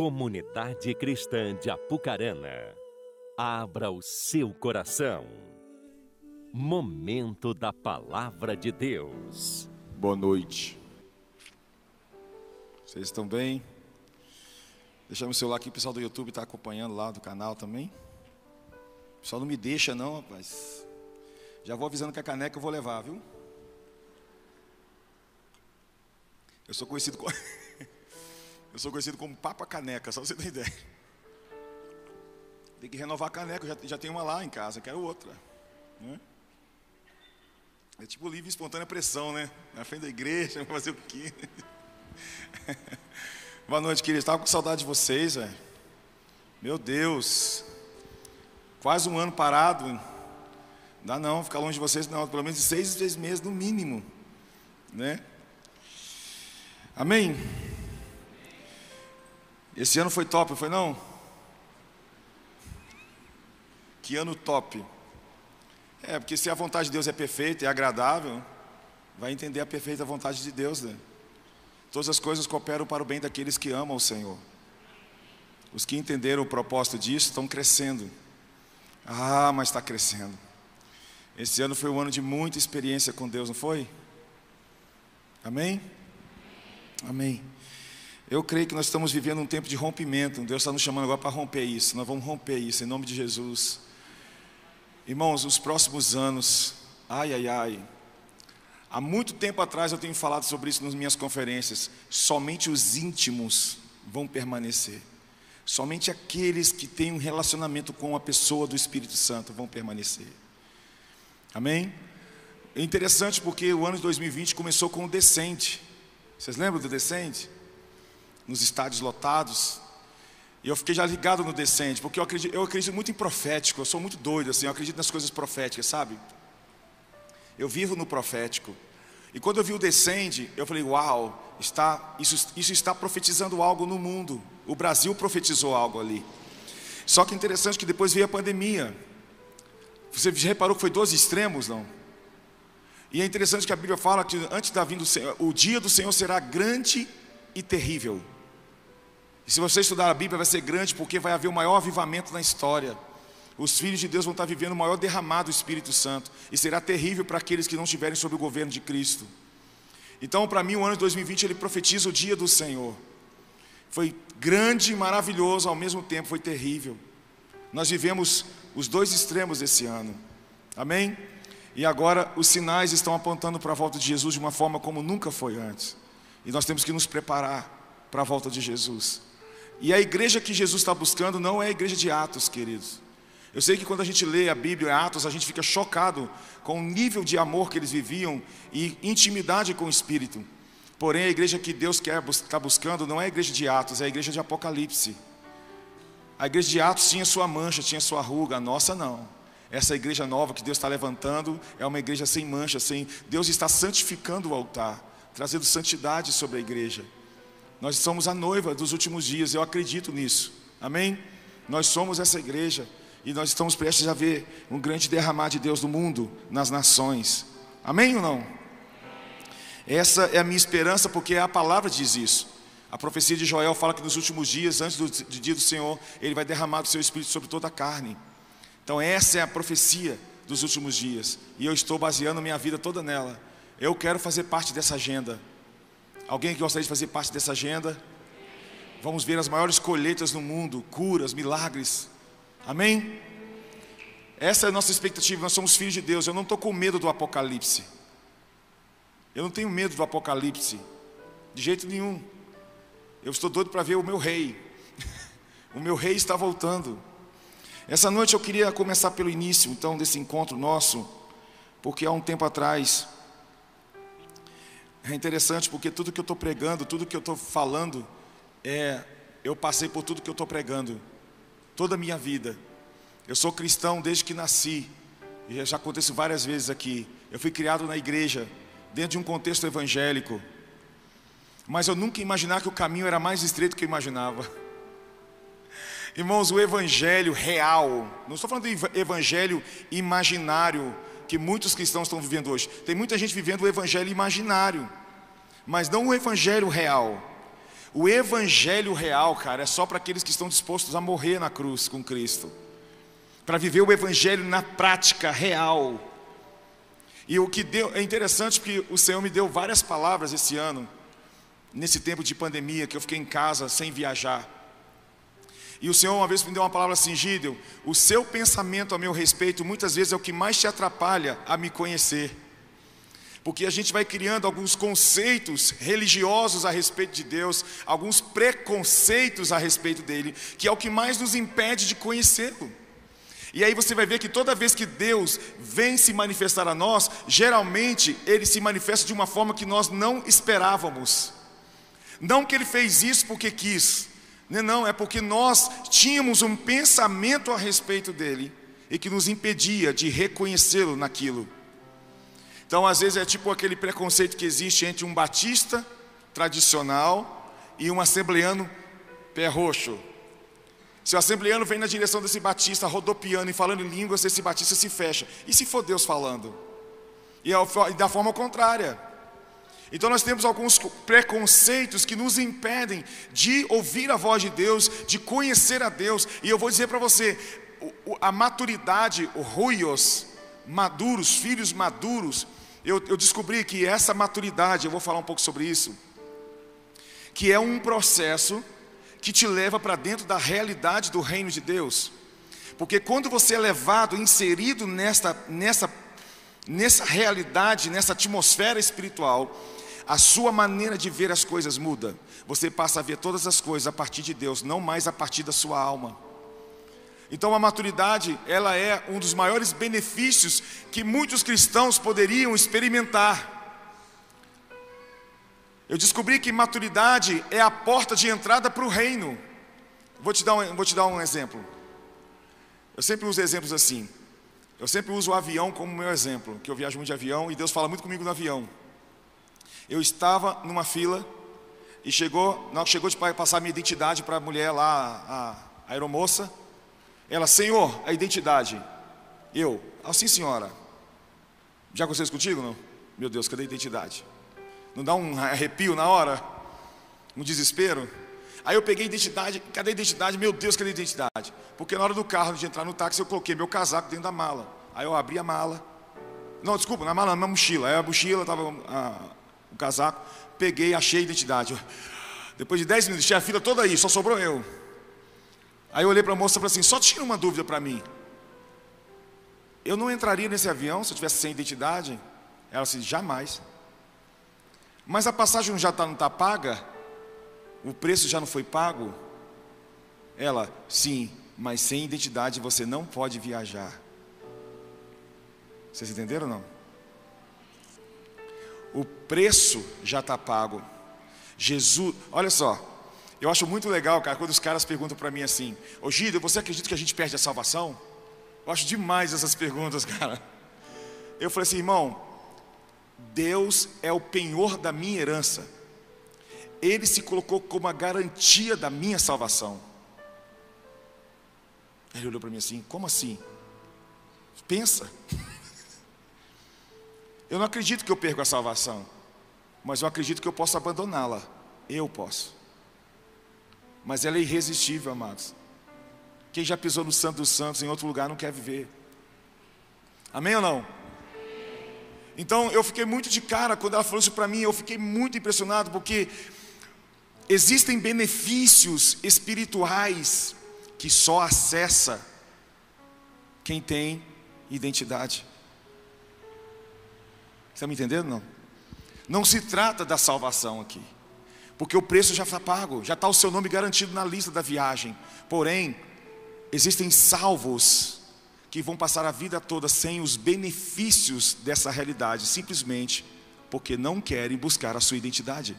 Comunidade Cristã de Apucarana, abra o seu coração. Momento da Palavra de Deus. Boa noite. Vocês estão bem? Deixa meu celular aqui, o pessoal do YouTube está acompanhando lá do canal também. O pessoal não me deixa não, rapaz. Já vou avisando que a caneca eu vou levar, viu? Eu sou conhecido como Eu sou conhecido como Papa Caneca, só você ter ideia. Tem que renovar a caneca, já, já tenho uma lá em casa, quero outra. Né? É tipo livre espontânea pressão, né? Na frente da igreja, fazer o quê? Boa noite, queridos. Estava com saudade de vocês, velho. Meu Deus. Quase um ano parado. Não dá não, ficar longe de vocês, não. Pelo menos seis, seis meses no mínimo. Né? Amém? Esse ano foi top, foi não? Que ano top. É, porque se a vontade de Deus é perfeita e agradável, vai entender a perfeita vontade de Deus, né? Todas as coisas cooperam para o bem daqueles que amam o Senhor. Os que entenderam o propósito disso estão crescendo. Ah, mas está crescendo. Esse ano foi um ano de muita experiência com Deus, não foi? Amém? Amém. Eu creio que nós estamos vivendo um tempo de rompimento. Deus está nos chamando agora para romper isso. Nós vamos romper isso em nome de Jesus. Irmãos, os próximos anos, ai, ai, ai. Há muito tempo atrás eu tenho falado sobre isso nas minhas conferências. Somente os íntimos vão permanecer. Somente aqueles que têm um relacionamento com a pessoa do Espírito Santo vão permanecer. Amém? É interessante porque o ano de 2020 começou com o descente. Vocês lembram do descente? Nos estádios lotados. E eu fiquei já ligado no descente, porque eu acredito, eu acredito muito em profético, eu sou muito doido assim, eu acredito nas coisas proféticas, sabe? Eu vivo no profético. E quando eu vi o descende, eu falei, uau, está, isso, isso está profetizando algo no mundo. O Brasil profetizou algo ali. Só que interessante que depois veio a pandemia. Você reparou que foi dois extremos, não? E é interessante que a Bíblia fala que antes da vinda do Senhor, o dia do Senhor será grande e terrível. E se você estudar a Bíblia, vai ser grande porque vai haver o maior avivamento na história. Os filhos de Deus vão estar vivendo o maior derramado do Espírito Santo. E será terrível para aqueles que não estiverem sob o governo de Cristo. Então, para mim, o ano de 2020 ele profetiza o dia do Senhor. Foi grande e maravilhoso, ao mesmo tempo foi terrível. Nós vivemos os dois extremos desse ano. Amém? E agora os sinais estão apontando para a volta de Jesus de uma forma como nunca foi antes. E nós temos que nos preparar para a volta de Jesus. E a igreja que Jesus está buscando não é a igreja de Atos, queridos. Eu sei que quando a gente lê a Bíblia, Atos, a gente fica chocado com o nível de amor que eles viviam e intimidade com o Espírito. Porém, a igreja que Deus quer está buscando não é a igreja de Atos, é a igreja de Apocalipse. A igreja de Atos tinha sua mancha, tinha sua ruga, a nossa não. Essa igreja nova que Deus está levantando é uma igreja sem mancha, sem. Deus está santificando o altar, trazendo santidade sobre a igreja. Nós somos a noiva dos últimos dias, eu acredito nisso. Amém? Nós somos essa igreja e nós estamos prestes a ver um grande derramar de Deus no mundo, nas nações. Amém ou não? Essa é a minha esperança, porque a palavra diz isso. A profecia de Joel fala que nos últimos dias, antes do, do dia do Senhor, Ele vai derramar o seu Espírito sobre toda a carne. Então essa é a profecia dos últimos dias. E eu estou baseando minha vida toda nela. Eu quero fazer parte dessa agenda. Alguém que gostaria de fazer parte dessa agenda? Vamos ver as maiores colheitas no mundo, curas, milagres. Amém? Essa é a nossa expectativa. Nós somos filhos de Deus. Eu não estou com medo do apocalipse. Eu não tenho medo do apocalipse. De jeito nenhum. Eu estou doido para ver o meu rei. o meu rei está voltando. Essa noite eu queria começar pelo início, então, desse encontro nosso, porque há um tempo atrás, é interessante porque tudo que eu estou pregando, tudo que eu estou falando, é, eu passei por tudo que eu estou pregando, toda a minha vida. Eu sou cristão desde que nasci, e já aconteceu várias vezes aqui. Eu fui criado na igreja, dentro de um contexto evangélico, mas eu nunca imaginava que o caminho era mais estreito que eu imaginava. Irmãos, o evangelho real, não estou falando do evangelho imaginário que muitos cristãos estão vivendo hoje. Tem muita gente vivendo o evangelho imaginário, mas não o evangelho real. O evangelho real, cara, é só para aqueles que estão dispostos a morrer na cruz com Cristo. Para viver o evangelho na prática real. E o que deu é interessante porque o Senhor me deu várias palavras esse ano, nesse tempo de pandemia que eu fiquei em casa sem viajar. E o Senhor uma vez me deu uma palavra assim, Gideon, o seu pensamento a meu respeito muitas vezes é o que mais te atrapalha a me conhecer. Porque a gente vai criando alguns conceitos religiosos a respeito de Deus, alguns preconceitos a respeito dele, que é o que mais nos impede de conhecê-lo. E aí você vai ver que toda vez que Deus vem se manifestar a nós, geralmente ele se manifesta de uma forma que nós não esperávamos. Não que ele fez isso porque quis, não, é porque nós tínhamos um pensamento a respeito dele e que nos impedia de reconhecê-lo naquilo. Então, às vezes, é tipo aquele preconceito que existe entre um batista tradicional e um assembleano pé roxo. Se o assembleano vem na direção desse batista rodopiando e falando em línguas, esse batista se fecha. E se for Deus falando? E, é da forma contrária. Então nós temos alguns preconceitos que nos impedem de ouvir a voz de Deus, de conhecer a Deus. E eu vou dizer para você, a maturidade, o ruios, maduros, filhos maduros, eu, eu descobri que essa maturidade, eu vou falar um pouco sobre isso, que é um processo que te leva para dentro da realidade do reino de Deus. Porque quando você é levado, inserido nessa, nessa, nessa realidade, nessa atmosfera espiritual, a sua maneira de ver as coisas muda. Você passa a ver todas as coisas a partir de Deus, não mais a partir da sua alma. Então a maturidade, ela é um dos maiores benefícios que muitos cristãos poderiam experimentar. Eu descobri que maturidade é a porta de entrada para o reino. Vou te, dar um, vou te dar um exemplo. Eu sempre uso exemplos assim. Eu sempre uso o avião como meu exemplo, que eu viajo muito de avião e Deus fala muito comigo no avião. Eu estava numa fila e chegou, chegou de passar minha identidade para a mulher lá, a aeromoça, ela, Senhor, a identidade. Eu, assim, senhora. Já aconteceu isso contigo, não? Meu Deus, cadê a identidade? Não dá um arrepio na hora? Um desespero? Aí eu peguei a identidade, cadê a identidade? Meu Deus, cadê a identidade? Porque na hora do carro, de entrar no táxi, eu coloquei meu casaco dentro da mala. Aí eu abri a mala. Não, desculpa, na mala, na mochila. Aí a mochila estava casaco. Peguei, achei a identidade. Depois de 10 minutos, tinha a fila toda aí, só sobrou eu. Aí eu olhei para a moça e falei assim: só tira uma dúvida para mim. Eu não entraria nesse avião se eu tivesse sem identidade? Ela disse: jamais. Mas a passagem já tá, não está paga? O preço já não foi pago? Ela: sim, mas sem identidade você não pode viajar. Vocês entenderam ou não? O preço já está pago. Jesus, olha só, eu acho muito legal, cara, quando os caras perguntam para mim assim: Ô Gida, você acredita que a gente perde a salvação? Eu acho demais essas perguntas, cara. Eu falei assim, irmão, Deus é o penhor da minha herança. Ele se colocou como a garantia da minha salvação. Ele olhou para mim assim: como assim? Pensa. Eu não acredito que eu perco a salvação, mas eu acredito que eu posso abandoná-la. Eu posso mas ela é irresistível, amados. Quem já pisou no Santo dos Santos em outro lugar não quer viver. Amém ou não? Então eu fiquei muito de cara quando ela falou isso para mim, eu fiquei muito impressionado porque existem benefícios espirituais que só acessa quem tem identidade. Está me entendendo não? Não se trata da salvação aqui porque o preço já está pago, já está o seu nome garantido na lista da viagem. Porém, existem salvos que vão passar a vida toda sem os benefícios dessa realidade, simplesmente porque não querem buscar a sua identidade.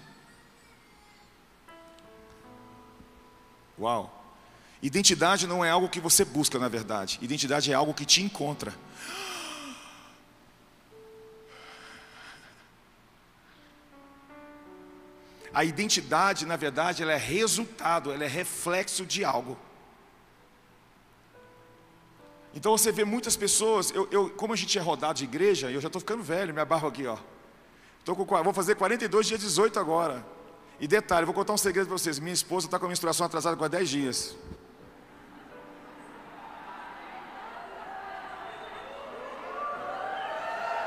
Uau! Identidade não é algo que você busca, na verdade. Identidade é algo que te encontra. A identidade, na verdade, ela é resultado, ela é reflexo de algo. Então você vê muitas pessoas, eu, eu, como a gente é rodado de igreja, eu já estou ficando velho, minha barba aqui, ó. Tô com, vou fazer 42 dias 18 agora. E detalhe, vou contar um segredo para vocês. Minha esposa está com a menstruação atrasada com 10 dias.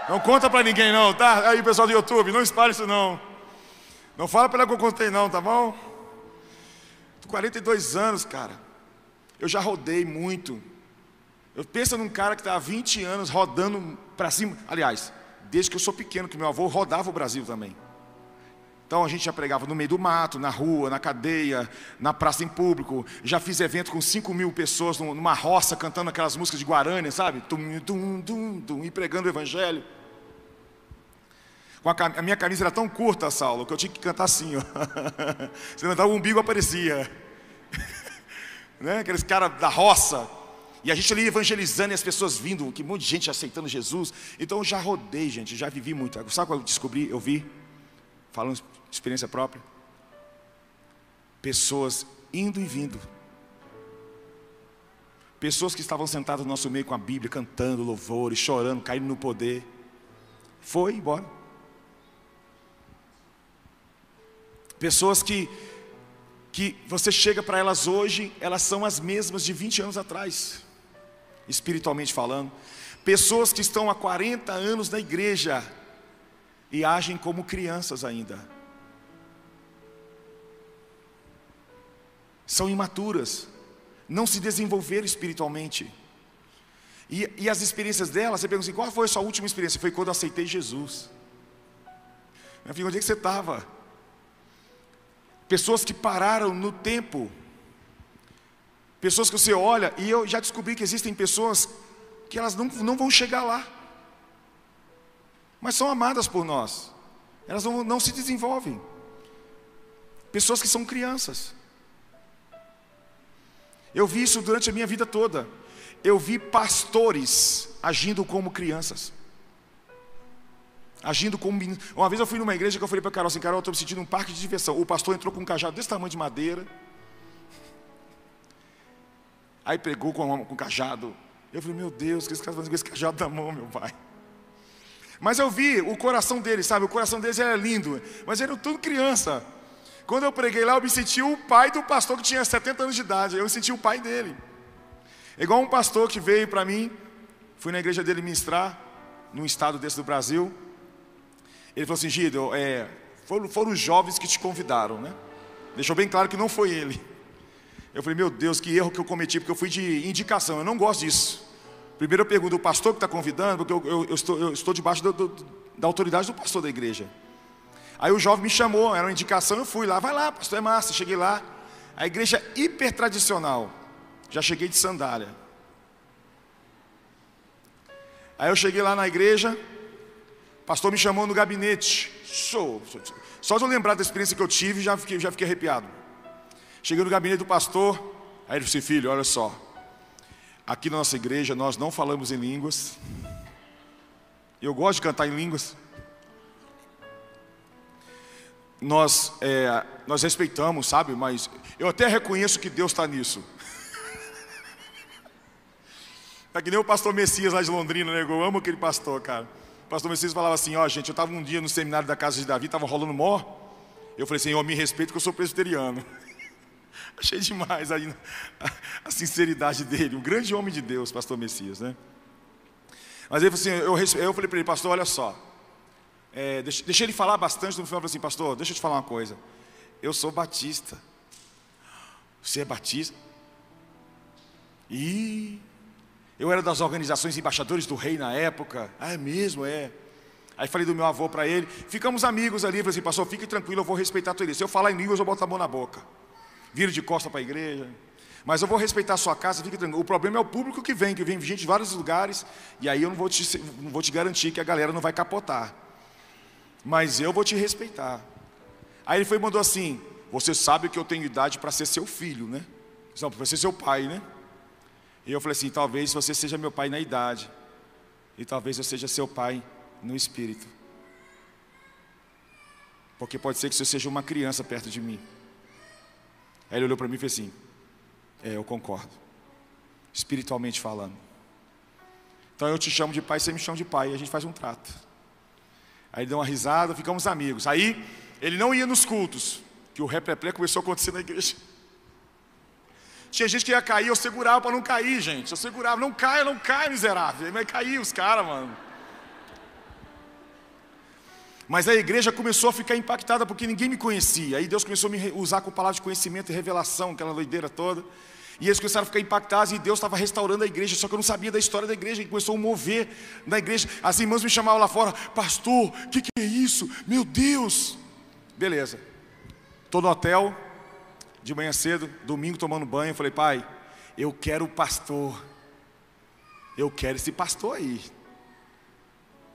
Não conta para ninguém não, tá? Aí pessoal do YouTube, não espalhe isso não. Não fala para ela que eu contei não, tá bom? 42 anos, cara. Eu já rodei muito. Eu penso num cara que está há 20 anos rodando para cima. Aliás, desde que eu sou pequeno, que meu avô rodava o Brasil também. Então a gente já pregava no meio do mato, na rua, na cadeia, na praça em público. Já fiz evento com 5 mil pessoas numa roça cantando aquelas músicas de Guarani, sabe? Tum, tum, tum, tum, e pregando o evangelho. A, minha camisa era tão curta, Saulo, que eu tinha que cantar assim, ó. Você levantava o umbigo aparecia. né? Aqueles caras da roça. E a gente ali evangelizando e as pessoas vindo, que um monte de gente aceitando Jesus. Então eu já rodei, gente, já vivi muito. Sabe quando eu descobri? Eu vi, falando de experiência própria. Pessoas indo e vindo. Pessoas que estavam sentadas no nosso meio com a Bíblia, cantando louvores, chorando, caindo no poder. Foi embora. Pessoas que, que você chega para elas hoje, elas são as mesmas de 20 anos atrás, espiritualmente falando. Pessoas que estão há 40 anos na igreja e agem como crianças ainda. São imaturas, não se desenvolveram espiritualmente. E, e as experiências delas, você pergunta assim: qual foi a sua última experiência? Foi quando eu aceitei Jesus. Meu filho, onde é que você estava? Pessoas que pararam no tempo. Pessoas que você olha, e eu já descobri que existem pessoas que elas não, não vão chegar lá. Mas são amadas por nós. Elas não, não se desenvolvem. Pessoas que são crianças. Eu vi isso durante a minha vida toda. Eu vi pastores agindo como crianças agindo como. Uma vez eu fui numa igreja que eu falei para Carol assim, Carol, eu estou me sentindo um parque de diversão. O pastor entrou com um cajado desse tamanho de madeira. Aí pregou com, com um cajado. Eu falei, meu Deus, que esse cara fazendo com esse cajado na mão, meu pai. Mas eu vi o coração dele, sabe? O coração deles era lindo, mas eram tudo criança. Quando eu preguei lá, eu me senti o pai do pastor que tinha 70 anos de idade. Eu me senti o pai dele. Igual um pastor que veio para mim, fui na igreja dele ministrar, num estado desse do Brasil. Ele falou assim: Gideon, é, foram, foram os jovens que te convidaram, né? Deixou bem claro que não foi ele. Eu falei: Meu Deus, que erro que eu cometi, porque eu fui de indicação. Eu não gosto disso. Primeiro eu pergunto: o pastor que está convidando, porque eu, eu, eu, estou, eu estou debaixo do, do, da autoridade do pastor da igreja. Aí o jovem me chamou, era uma indicação, eu fui lá, vai lá, pastor é massa. Cheguei lá, a igreja hiper tradicional. Já cheguei de sandália. Aí eu cheguei lá na igreja, pastor me chamou no gabinete. Show. Só de eu lembrar da experiência que eu tive, já fiquei, já fiquei arrepiado. Cheguei no gabinete do pastor. Aí ele disse: Filho, olha só. Aqui na nossa igreja nós não falamos em línguas. Eu gosto de cantar em línguas. Nós, é, nós respeitamos, sabe? Mas eu até reconheço que Deus está nisso. É que nem o pastor Messias lá de Londrina, né? Eu amo aquele pastor, cara. Pastor Messias falava assim: Ó, oh, gente, eu estava um dia no seminário da casa de Davi, estava rolando mó. Eu falei assim: Ó, me respeito que eu sou presbiteriano. Achei demais a, a, sinceridade dele, um grande homem de Deus, pastor Messias, né? Mas ele assim, eu, eu falei para ele, pastor, olha só, é, deixa, deixa, ele falar bastante, no final eu falei assim, pastor, deixa eu te falar uma coisa, eu sou batista, você é batista? E eu era das organizações embaixadores do rei na época. Ah, é mesmo? É. Aí falei do meu avô para ele. Ficamos amigos ali. Falei assim, pastor, fique tranquilo, eu vou respeitar tua igreja. Se eu falar em línguas, eu boto a mão na boca. Viro de costa para a igreja. Mas eu vou respeitar a sua casa, fique tranquilo. O problema é o público que vem, que vem gente de vários lugares. E aí eu não vou te, não vou te garantir que a galera não vai capotar. Mas eu vou te respeitar. Aí ele foi e mandou assim: Você sabe que eu tenho idade para ser seu filho, né? Não, para ser seu pai, né? E eu falei assim: talvez você seja meu pai na idade, e talvez eu seja seu pai no espírito. Porque pode ser que você seja uma criança perto de mim. Aí ele olhou para mim e fez assim: É, eu concordo. Espiritualmente falando. Então eu te chamo de pai, você me chama de pai, e a gente faz um trato. Aí deu uma risada, ficamos amigos. Aí ele não ia nos cultos. que o replé começou a acontecer na igreja. Tinha gente que ia cair, eu segurava para não cair, gente. Eu segurava, não caia, não caia, miserável. Aí vai cair os caras, mano. Mas a igreja começou a ficar impactada porque ninguém me conhecia. Aí Deus começou a me usar com palavras de conhecimento e revelação, aquela doideira toda. E eles começaram a ficar impactados e Deus estava restaurando a igreja, só que eu não sabia da história da igreja, e começou a mover na igreja. As irmãs me chamavam lá fora, pastor, o que, que é isso? Meu Deus! Beleza. Estou no hotel, de manhã cedo, domingo tomando banho, falei, pai, eu quero o pastor. Eu quero esse pastor aí.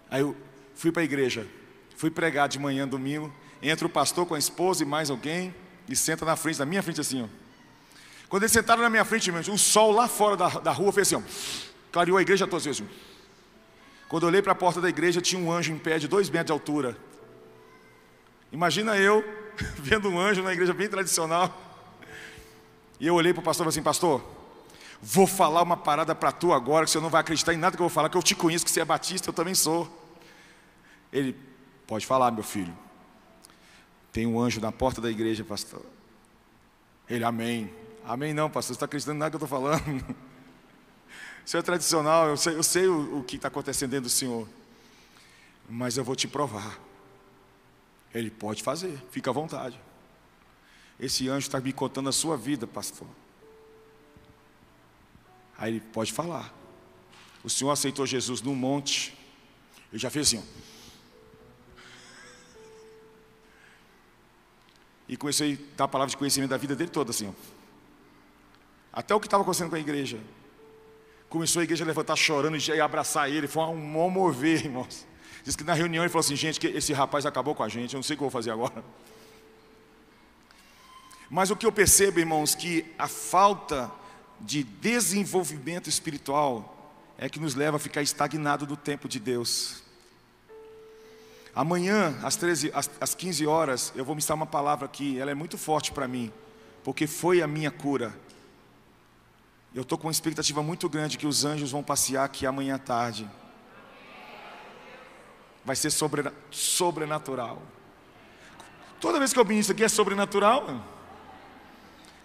Aí eu fui para a igreja. Fui pregar de manhã, domingo. Entra o pastor com a esposa e mais alguém. E senta na frente, na minha frente assim, ó. Quando eles sentaram na minha frente, o sol lá fora da, da rua fez assim, ó. Clareou a igreja toda assim. Quando eu olhei para a porta da igreja, tinha um anjo em pé de dois metros de altura. Imagina eu vendo um anjo na igreja bem tradicional. E eu olhei para o pastor e falei assim, pastor, vou falar uma parada para tu agora, que você não vai acreditar em nada que eu vou falar, que eu te conheço, que você é batista, eu também sou. Ele, Pode falar, meu filho. Tem um anjo na porta da igreja, pastor. Ele, amém. Amém não, pastor, você está acreditando em nada que eu estou falando. Isso é tradicional, eu sei, eu sei o, o que está acontecendo dentro do Senhor. Mas eu vou te provar. Ele pode fazer, fica à vontade. Esse anjo está me contando a sua vida, pastor. Aí ele pode falar. O Senhor aceitou Jesus num monte. Ele já fez assim, ó. E comecei a dar a palavra de conhecimento da vida dele toda, assim. Ó. Até o que estava acontecendo com a igreja. Começou a igreja a levantar chorando e abraçar ele. Foi um mover, irmãos. Diz que na reunião ele falou assim: gente, esse rapaz acabou com a gente, eu não sei o que eu vou fazer agora. Mas o que eu percebo, irmãos, que a falta de desenvolvimento espiritual é que nos leva a ficar estagnado no tempo de Deus. Amanhã, às, 13, às, às 15 horas, eu vou ministrar uma palavra aqui, ela é muito forte para mim, porque foi a minha cura. Eu estou com uma expectativa muito grande que os anjos vão passear aqui amanhã à tarde. Vai ser sobre, sobrenatural. Toda vez que eu ministro aqui é sobrenatural.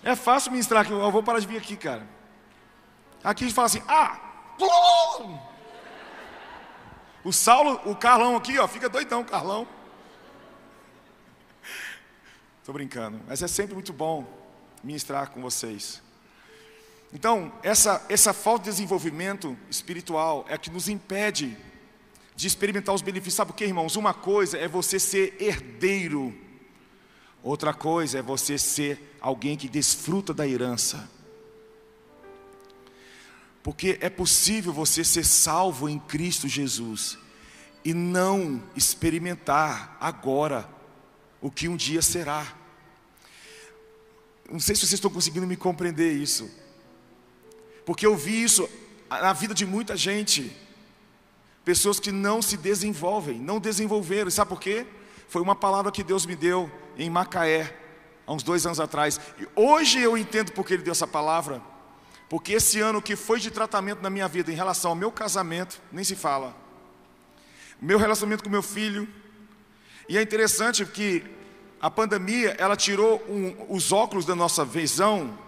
É fácil ministrar aqui, eu vou parar de vir aqui, cara. Aqui a gente fala assim, ah! O Saulo, o Carlão aqui, ó, fica doidão, Carlão. Estou brincando, mas é sempre muito bom ministrar com vocês. Então, essa, essa falta de desenvolvimento espiritual é que nos impede de experimentar os benefícios. Sabe o que, irmãos? Uma coisa é você ser herdeiro, outra coisa é você ser alguém que desfruta da herança. Porque é possível você ser salvo em Cristo Jesus e não experimentar agora o que um dia será. Não sei se vocês estão conseguindo me compreender isso. Porque eu vi isso na vida de muita gente. Pessoas que não se desenvolvem, não desenvolveram. Sabe por quê? Foi uma palavra que Deus me deu em Macaé, há uns dois anos atrás. E hoje eu entendo porque Ele deu essa palavra. Porque esse ano que foi de tratamento na minha vida em relação ao meu casamento, nem se fala. Meu relacionamento com meu filho. E é interessante que a pandemia, ela tirou um, os óculos da nossa visão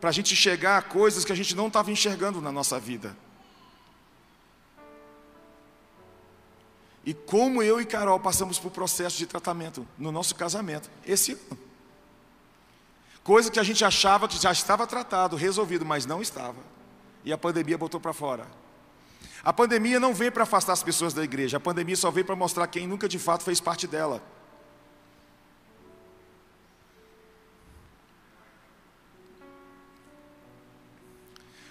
para a gente enxergar coisas que a gente não estava enxergando na nossa vida. E como eu e Carol passamos por processo de tratamento no nosso casamento esse ano. Coisa que a gente achava que já estava tratado, resolvido, mas não estava. E a pandemia botou para fora. A pandemia não veio para afastar as pessoas da igreja, a pandemia só veio para mostrar quem nunca de fato fez parte dela.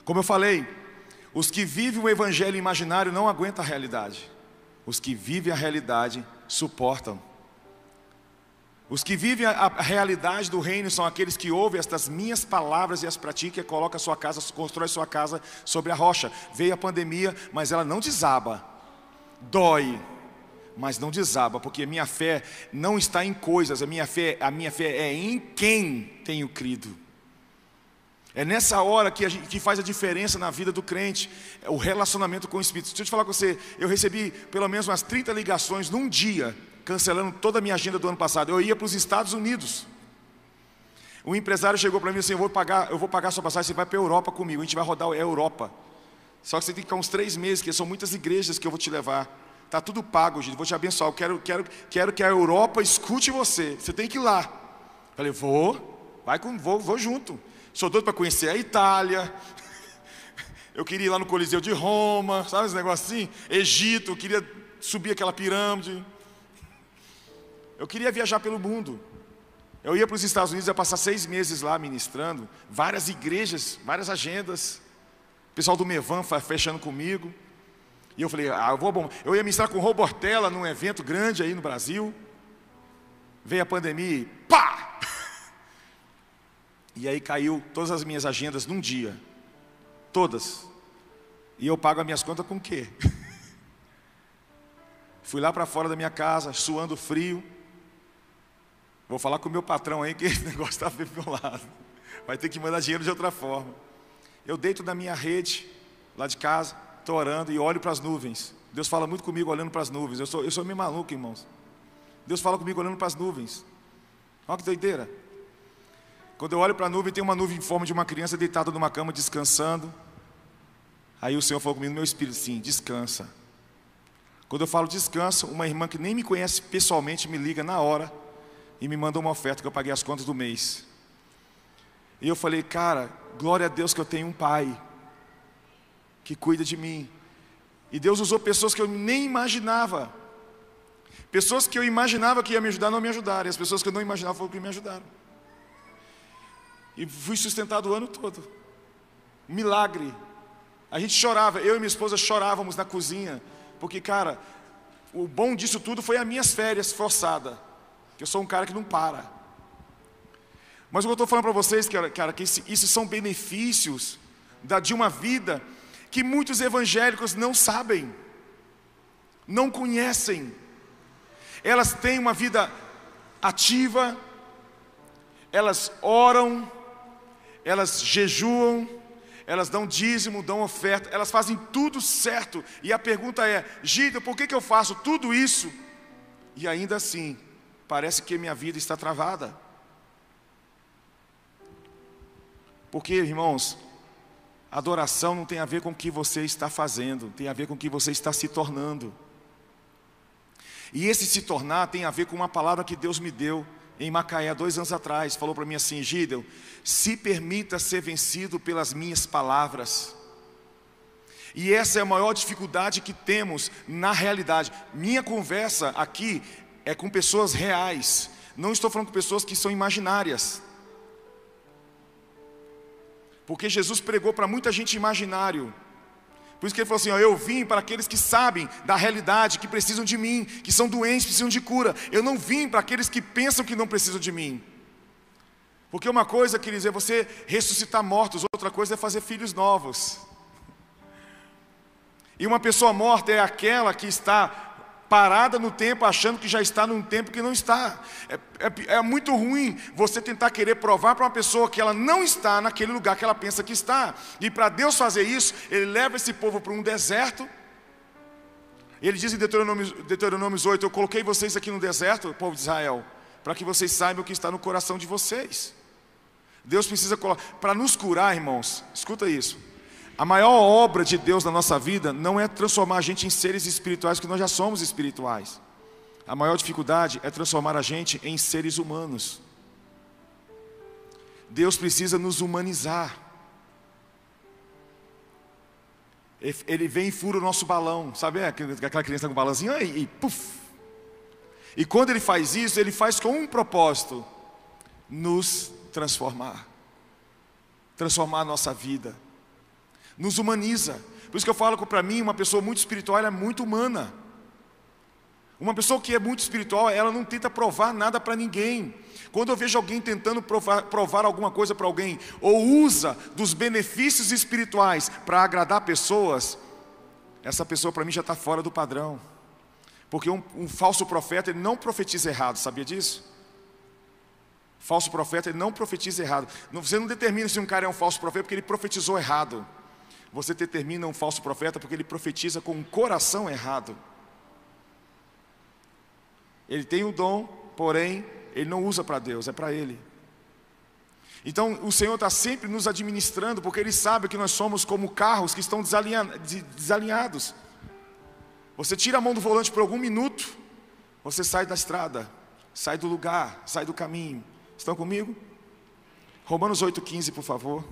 Como eu falei, os que vivem o evangelho imaginário não aguentam a realidade. Os que vivem a realidade suportam. Os que vivem a, realidade do reino são aqueles que ouvem estas minhas palavras e as praticam e colocam a sua casa, constrói sua casa sobre a rocha. Veio a pandemia, mas ela não desaba. Dói, mas não desaba, porque a minha fé não está em coisas, a minha fé, a minha fé é em quem tenho crido. É nessa hora que, gente, que, faz a diferença na vida do crente, é o relacionamento com o Espírito. Deixa eu te falar com você, eu recebi pelo menos umas 30 ligações num dia cancelando toda a minha agenda do ano passado. Eu ia para os Estados Unidos. Um empresário chegou para mim assim: eu vou pagar, eu vou pagar a sua passagem, você vai para a Europa comigo, a gente vai rodar a Europa. Só que você tem que ficar uns três meses, porque são muitas igrejas que eu vou te levar. Está tudo pago, gente. Vou te abençoar. Eu quero, quero, quero que a Europa escute você. Você tem que ir lá. Falei, vou, vai com, vou, vou junto. Sou doido para conhecer a Itália. Eu queria ir lá no Coliseu de Roma, sabe esse negócio assim? Egito, eu queria subir aquela pirâmide. Eu queria viajar pelo mundo. Eu ia para os Estados Unidos, ia passar seis meses lá ministrando, várias igrejas, várias agendas. O pessoal do Mevan fechando comigo. E eu falei, ah, eu vou bom. Eu ia ministrar com o Robortella num evento grande aí no Brasil. Veio a pandemia e pá! E aí caiu todas as minhas agendas num dia. Todas. E eu pago as minhas contas com o quê? Fui lá para fora da minha casa, suando frio. Vou falar com o meu patrão aí que esse negócio está pro meu lado. Vai ter que mandar dinheiro de outra forma. Eu deito na minha rede, lá de casa, estou orando e olho para as nuvens. Deus fala muito comigo olhando para as nuvens. Eu sou, eu sou meio maluco, irmãos. Deus fala comigo olhando para as nuvens. Olha que doideira. Quando eu olho para a nuvem, tem uma nuvem em forma de uma criança deitada numa cama, descansando. Aí o Senhor falou comigo no meu espírito, sim, descansa. Quando eu falo descanso, uma irmã que nem me conhece pessoalmente me liga na hora e me manda uma oferta que eu paguei as contas do mês. E eu falei, cara, glória a Deus que eu tenho um pai que cuida de mim. E Deus usou pessoas que eu nem imaginava. Pessoas que eu imaginava que ia me ajudar não me ajudaram. E as pessoas que eu não imaginava foram que me ajudaram. E fui sustentado o ano todo. Milagre. A gente chorava, eu e minha esposa chorávamos na cozinha. Porque, cara, o bom disso tudo foi as minhas férias forçadas. Eu sou um cara que não para. Mas o que eu estou falando para vocês, cara que isso são benefícios da, de uma vida que muitos evangélicos não sabem, não conhecem. Elas têm uma vida ativa, elas oram, elas jejuam, elas dão dízimo, dão oferta, elas fazem tudo certo. E a pergunta é: Gida, por que, que eu faço tudo isso? E ainda assim, parece que minha vida está travada. Porque, irmãos, Adoração não tem a ver com o que você está fazendo, tem a ver com o que você está se tornando. E esse se tornar tem a ver com uma palavra que Deus me deu em Macaé dois anos atrás. Falou para mim assim: Gideon, se permita ser vencido pelas minhas palavras. E essa é a maior dificuldade que temos na realidade. Minha conversa aqui é com pessoas reais, não estou falando com pessoas que são imaginárias. Porque Jesus pregou para muita gente imaginário. Por isso que ele falou assim: ó, Eu vim para aqueles que sabem da realidade, que precisam de mim, que são doentes, precisam de cura. Eu não vim para aqueles que pensam que não precisam de mim. Porque uma coisa, queridos, é você ressuscitar mortos, outra coisa é fazer filhos novos. E uma pessoa morta é aquela que está parada no tempo, achando que já está num tempo que não está. É, é, é muito ruim você tentar querer provar para uma pessoa que ela não está naquele lugar que ela pensa que está. E para Deus fazer isso, Ele leva esse povo para um deserto. Ele diz em Deuteronômio, Deuteronômio 8: Eu coloquei vocês aqui no deserto, povo de Israel, para que vocês saibam o que está no coração de vocês. Deus precisa colocar, para nos curar, irmãos, escuta isso. A maior obra de Deus na nossa vida não é transformar a gente em seres espirituais, que nós já somos espirituais. A maior dificuldade é transformar a gente em seres humanos. Deus precisa nos humanizar. Ele vem e fura o nosso balão, sabe aquela criança com um balãozinho e, e puf. E quando ele faz isso, ele faz com um propósito: nos transformar, transformar a nossa vida nos humaniza. Por isso que eu falo que para mim uma pessoa muito espiritual é muito humana. Uma pessoa que é muito espiritual, ela não tenta provar nada para ninguém. Quando eu vejo alguém tentando provar, provar alguma coisa para alguém, ou usa dos benefícios espirituais para agradar pessoas, essa pessoa para mim já está fora do padrão. Porque um, um, falso profeta ele não profetiza errado, sabia disso? Falso profeta ele não profetiza errado. Você não determina se um cara é um falso profeta porque ele profetizou errado você determina um falso profeta porque ele profetiza com um coração errado. Ele tem o dom, porém, ele não usa para Deus, é para ele. Então o Senhor está sempre nos administrando, porque Ele sabe que nós somos como carros que estão desalinhados. Você tira a mão do volante por algum minuto, você sai da estrada, sai do lugar, sai do caminho. Estão comigo? Romanos 8,15, por favor.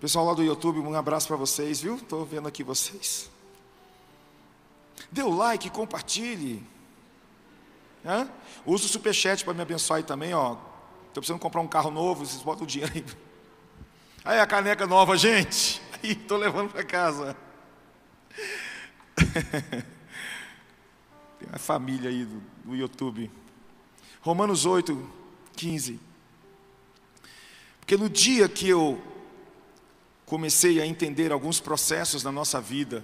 Pessoal lá do YouTube, um abraço para vocês, viu? Estou vendo aqui vocês. Dê o like, compartilhe. Hã? Usa o superchat para me abençoar aí também, ó. Estou precisando comprar um carro novo, vocês botam o dinheiro aí. Aí a caneca nova, gente. Aí, estou levando para casa. Tem uma família aí do, do YouTube. Romanos 8, 15. Porque no dia que eu comecei a entender alguns processos na nossa vida,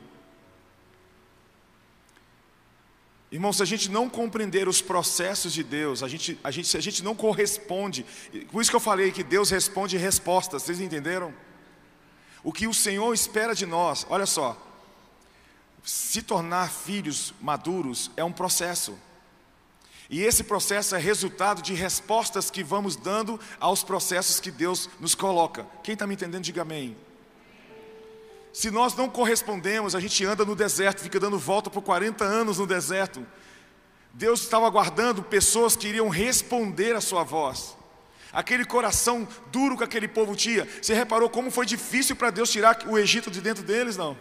Irmão, se a gente não compreender os processos de Deus, a gente, a gente, se a gente não corresponde, por isso que eu falei que Deus responde respostas, vocês entenderam? O que o Senhor espera de nós, olha só, se tornar filhos maduros é um processo, e esse processo é resultado de respostas que vamos dando aos processos que Deus nos coloca. Quem está me entendendo, diga amém. Se nós não correspondemos, a gente anda no deserto, fica dando volta por 40 anos no deserto. Deus estava aguardando pessoas que iriam responder à sua voz. Aquele coração duro que aquele povo tinha. Você reparou como foi difícil para Deus tirar o Egito de dentro deles? Não.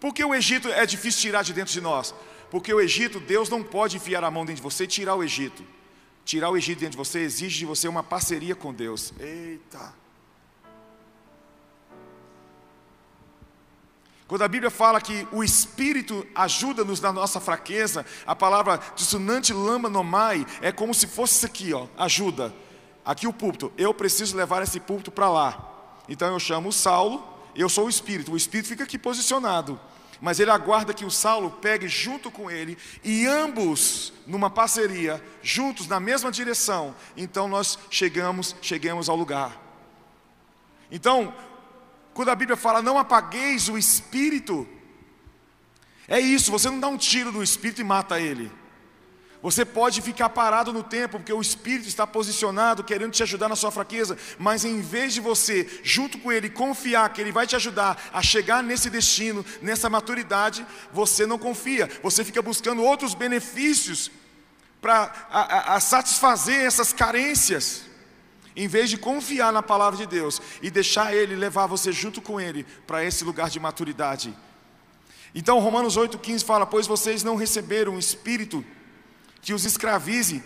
Por que o Egito é difícil tirar de dentro de nós? Porque o Egito, Deus não pode enfiar a mão dentro de você e tirar o Egito. Tirar o Egito dentro de você exige de você uma parceria com Deus. Eita. Quando a Bíblia fala que o Espírito ajuda-nos na nossa fraqueza, a palavra dissonante lama nomai é como se fosse isso aqui, ó, ajuda. Aqui o púlpito, eu preciso levar esse púlpito para lá. Então eu chamo o Saulo, eu sou o Espírito, o Espírito fica aqui posicionado. Mas ele aguarda que o Saulo pegue junto com ele e ambos numa parceria, juntos na mesma direção. Então nós chegamos, chegamos ao lugar. Então, quando a Bíblia fala não apagueis o espírito, é isso, você não dá um tiro no espírito e mata ele. Você pode ficar parado no tempo, porque o Espírito está posicionado, querendo te ajudar na sua fraqueza, mas em vez de você, junto com Ele, confiar que Ele vai te ajudar a chegar nesse destino, nessa maturidade, você não confia, você fica buscando outros benefícios para satisfazer essas carências em vez de confiar na palavra de Deus e deixar Ele levar você junto com Ele para esse lugar de maturidade. Então, Romanos 8,15 fala: Pois vocês não receberam um espírito que os escravize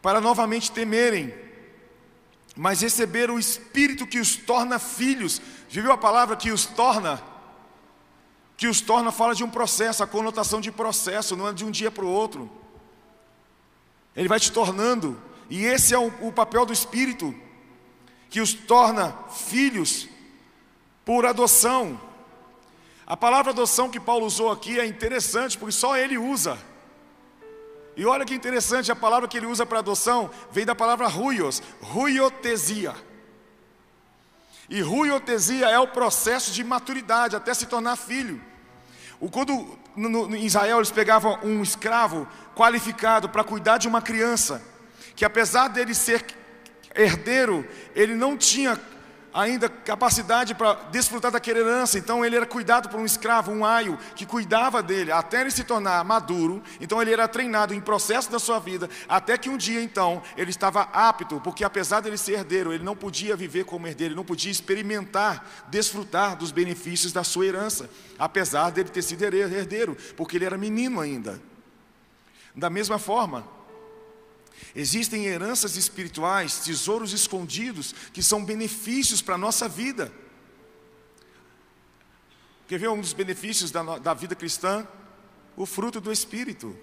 para novamente temerem, mas receberam o espírito que os torna filhos. Viu a palavra que os torna? Que os torna fala de um processo, a conotação de processo, não é de um dia para o outro. Ele vai te tornando e esse é o, o papel do Espírito, que os torna filhos por adoção. A palavra adoção que Paulo usou aqui é interessante, porque só ele usa. E olha que interessante, a palavra que ele usa para adoção vem da palavra ruios, ruiotesia. E ruiotesia é o processo de maturidade até se tornar filho. Quando no, no, em Israel eles pegavam um escravo qualificado para cuidar de uma criança, que apesar dele ser herdeiro, ele não tinha ainda capacidade para desfrutar daquela herança, então ele era cuidado por um escravo, um aio, que cuidava dele até ele se tornar maduro, então ele era treinado em processo da sua vida, até que um dia então ele estava apto, porque apesar dele ser herdeiro, ele não podia viver como herdeiro, ele não podia experimentar, desfrutar dos benefícios da sua herança, apesar dele ter sido herdeiro, porque ele era menino ainda. Da mesma forma, Existem heranças espirituais, tesouros escondidos, que são benefícios para a nossa vida. Quer ver um dos benefícios da, da vida cristã? O fruto do Espírito: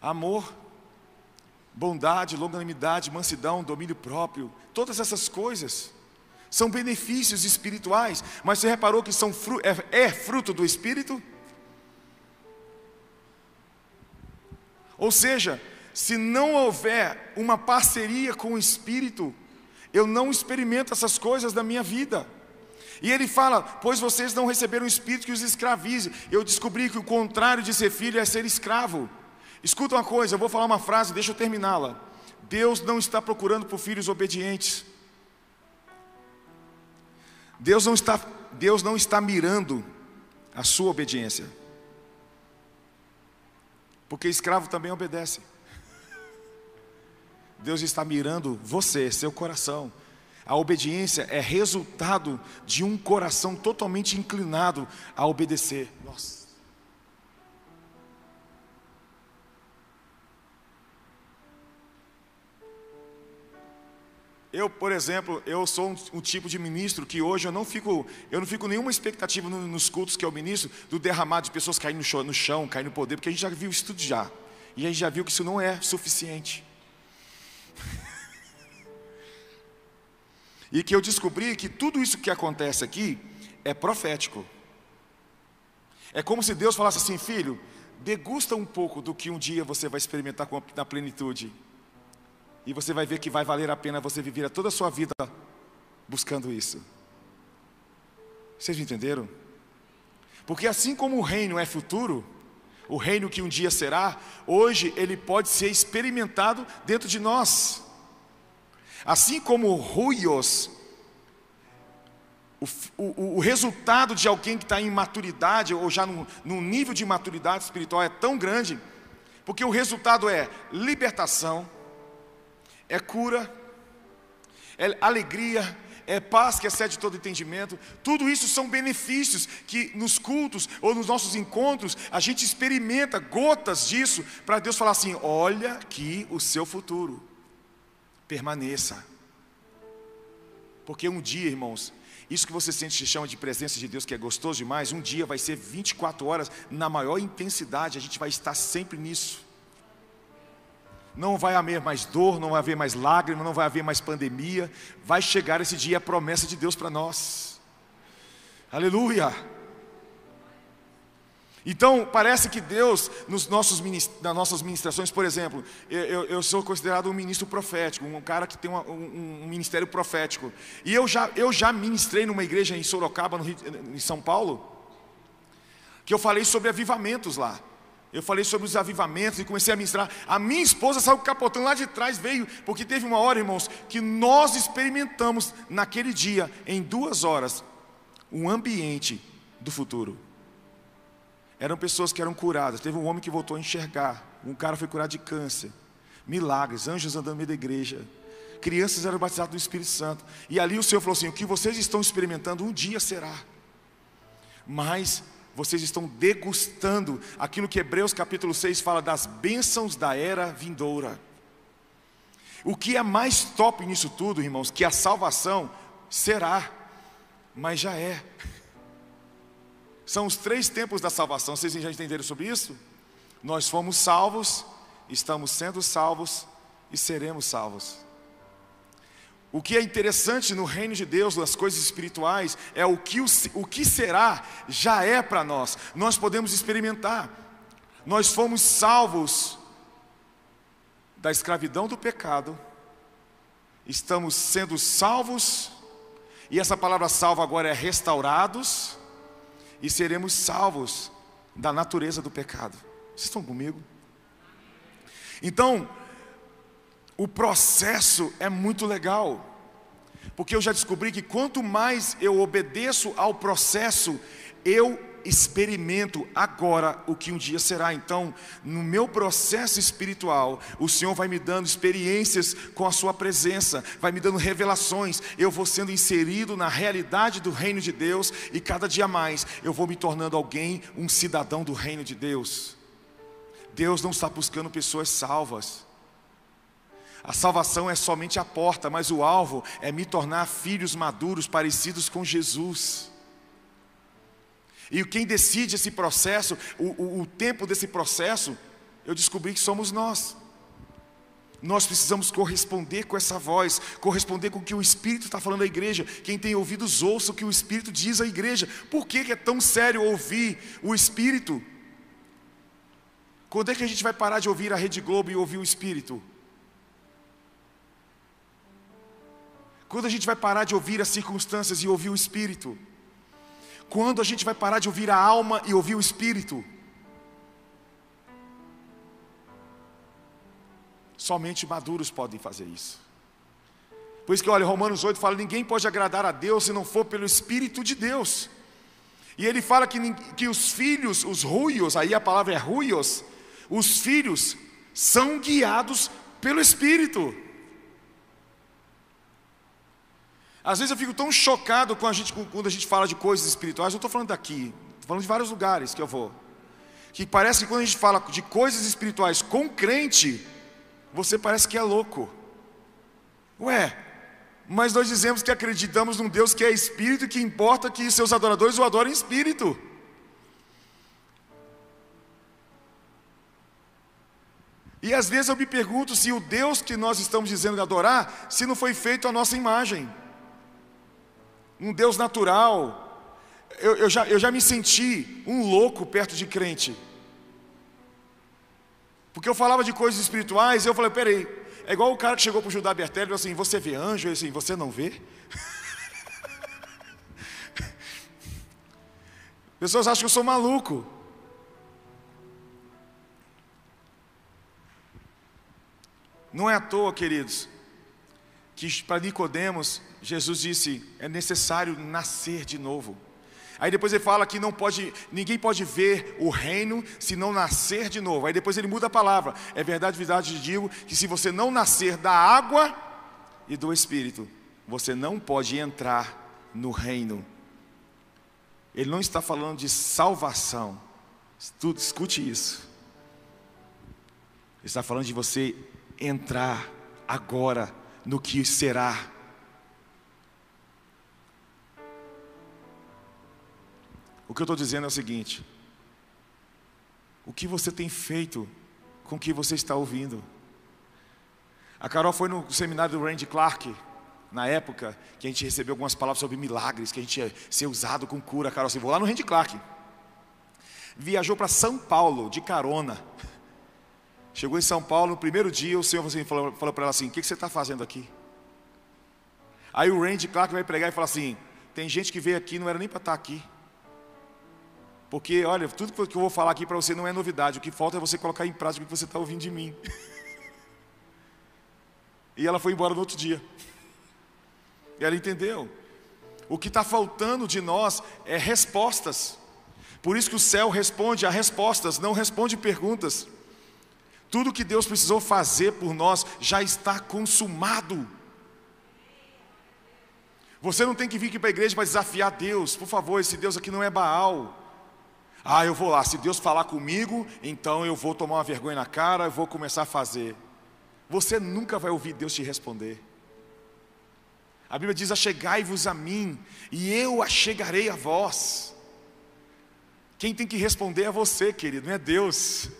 amor, bondade, longanimidade, mansidão, domínio próprio, todas essas coisas são benefícios espirituais, mas você reparou que são é, é fruto do Espírito? Ou seja, se não houver uma parceria com o Espírito, eu não experimento essas coisas da minha vida. E ele fala: Pois vocês não receberam um espírito que os escravize. Eu descobri que o contrário de ser filho é ser escravo. Escuta uma coisa, eu vou falar uma frase, deixa eu terminá-la. Deus não está procurando por filhos obedientes. Deus não está, Deus não está mirando a sua obediência. Porque escravo também obedece. Deus está mirando você, seu coração. A obediência é resultado de um coração totalmente inclinado a obedecer. Nossa. Eu, por exemplo, eu sou um, um, tipo de ministro que hoje eu não fico, eu não fico nenhuma expectativa no, nos cultos que eu ministro do derramado de pessoas caindo no chão, no chão, caindo no poder, porque a gente já viu isso tudo já. E a gente já viu que isso não é suficiente. E que eu descobri que tudo isso que acontece aqui é profético. É como se Deus falasse assim, filho, degusta um pouco do que um dia você vai experimentar na plenitude. E você vai ver que vai valer a pena você viver toda a sua vida buscando isso. Vocês entenderam? Porque assim como o reino é futuro, o reino que um dia será, hoje ele pode ser experimentado dentro de nós. Assim como ruios, o, o, o, resultado de alguém que está em maturidade, ou já num, num nível de maturidade espiritual, é tão grande, porque o resultado é libertação, é cura, é alegria, é paz que excede todo entendimento. Tudo isso são benefícios que nos cultos ou nos nossos encontros a gente experimenta gotas disso para Deus falar assim: olha aqui o seu futuro, permaneça. Porque um dia, irmãos, isso que você sente se chama de presença de Deus, que é gostoso demais, um dia vai ser 24 horas na maior intensidade, a gente vai estar sempre nisso. Não vai haver mais dor, não vai haver mais lágrima, não vai haver mais pandemia. Vai chegar esse dia a promessa de Deus para nós. Aleluia! Então, parece que Deus, nos nossos, nas nossas ministrações, por exemplo, eu, eu, sou considerado um ministro profético, um cara que tem uma, um, um, ministério profético. E eu já, eu já ministrei numa igreja em Sorocaba, no Rio, em São Paulo, que eu falei sobre avivamentos lá. Eu falei sobre os avivamentos e comecei a ministrar. A minha esposa saiu capotando lá de trás, veio, porque teve uma hora, irmãos, que nós experimentamos naquele dia, em duas horas, um ambiente do futuro. Eram pessoas que eram curadas. Teve um homem que voltou a enxergar. Um cara foi curado de câncer. Milagres, anjos andando no meio da igreja. Crianças eram batizadas do Espírito Santo. E ali o Senhor falou assim: o que vocês estão experimentando um dia será. Mas vocês estão degustando aquilo que Hebreus capítulo 6 fala das bênçãos da era vindoura. O que é mais top nisso tudo, irmãos, que a salvação será, mas já é. São os três tempos da salvação, vocês já entenderam sobre isso? Nós fomos salvos, estamos sendo salvos e seremos salvos. O que é interessante no reino de Deus, nas coisas espirituais, é o que, o, o que será, já é para nós. Nós podemos experimentar. Nós fomos salvos da escravidão do pecado, estamos sendo salvos, e essa palavra salvo agora é restaurados, e seremos salvos da natureza do pecado. Vocês estão comigo? Então, o processo é muito legal, porque eu já descobri que quanto mais eu obedeço ao processo, eu experimento agora o que um dia será. Então, no meu processo espiritual, o Senhor vai me dando experiências com a Sua presença, vai me dando revelações. Eu vou sendo inserido na realidade do reino de Deus e cada dia mais eu vou me tornando alguém, um cidadão do reino de Deus. Deus não está buscando pessoas salvas. A salvação é somente a porta, mas o alvo é me tornar filhos maduros, parecidos com Jesus. E quem decide esse processo, o, o, o tempo desse processo, eu descobri que somos nós. Nós precisamos corresponder com essa voz, corresponder com o que o Espírito está falando à igreja. Quem tem ouvidos, ouça o que o Espírito diz à igreja. Por que é tão sério ouvir o Espírito? Quando é que a gente vai parar de ouvir a Rede Globo e ouvir o Espírito? Quando a gente vai parar de ouvir as circunstâncias e ouvir o Espírito? Quando a gente vai parar de ouvir a alma e ouvir o espírito? Somente maduros podem fazer isso. Por isso que, olha, Romanos 8 fala: ninguém pode agradar a Deus se não for pelo Espírito de Deus. E ele fala que, que os filhos, os ruios, aí a palavra é ruios, os filhos são guiados pelo Espírito. Às vezes eu fico tão chocado a gente, quando a gente fala de coisas espirituais, eu estou falando daqui, estou falando de vários lugares que eu vou. Que parece que quando a gente fala de coisas espirituais com crente, você parece que é louco. Ué, mas nós dizemos que acreditamos num Deus que é espírito e que importa que seus adoradores o adorem em espírito. E às vezes eu me pergunto se o Deus que nós estamos dizendo adorar, se não foi feito a nossa imagem. Um Deus natural. Eu, eu, já, eu já me senti um louco perto de crente. Porque eu falava de coisas espirituais e eu falei, peraí, é igual o cara que chegou para o Judá Bertelli e falou assim, você vê anjo? Ele assim, você não vê? Pessoas acham que eu sou maluco. Não é à toa, queridos, que para Nicodemos, Jesus disse, é necessário nascer de novo. Aí depois ele fala que não pode, ninguém pode ver o reino se não nascer de novo. Aí depois ele muda a palavra. É verdade, verdade, digo que se você não nascer da água e do Espírito, você não pode entrar no reino. Ele não está falando de salvação. Escute isso. Ele está falando de você entrar agora no que será O que eu estou dizendo é o seguinte: o que você tem feito com o que você está ouvindo? A Carol foi no seminário do Randy Clark, na época, que a gente recebeu algumas palavras sobre milagres, que a gente ia ser usado com cura. A Carol assim, vou lá no Randy Clark. Viajou para São Paulo de carona. Chegou em São Paulo, no primeiro dia, o Senhor assim, falou, falou para ela assim: O que, que você está fazendo aqui? Aí o Randy Clark vai pregar e fala assim: Tem gente que veio aqui, não era nem para estar tá aqui. Porque, olha, tudo que eu vou falar aqui para você não é novidade. O que falta é você colocar em prática o que você está ouvindo de mim. e ela foi embora no outro dia. E ela entendeu. O que está faltando de nós é respostas. Por isso que o céu responde a respostas, não responde perguntas. Tudo que Deus precisou fazer por nós já está consumado. Você não tem que vir aqui para a igreja para desafiar Deus. Por favor, esse Deus aqui não é Baal. Ah, eu vou lá, se Deus falar comigo, então eu vou tomar uma vergonha na cara, eu vou começar a fazer. Você nunca vai ouvir Deus te responder. A Bíblia diz: Achegai-vos a mim, e eu achegarei a vós. Quem tem que responder é você, querido, não é Deus.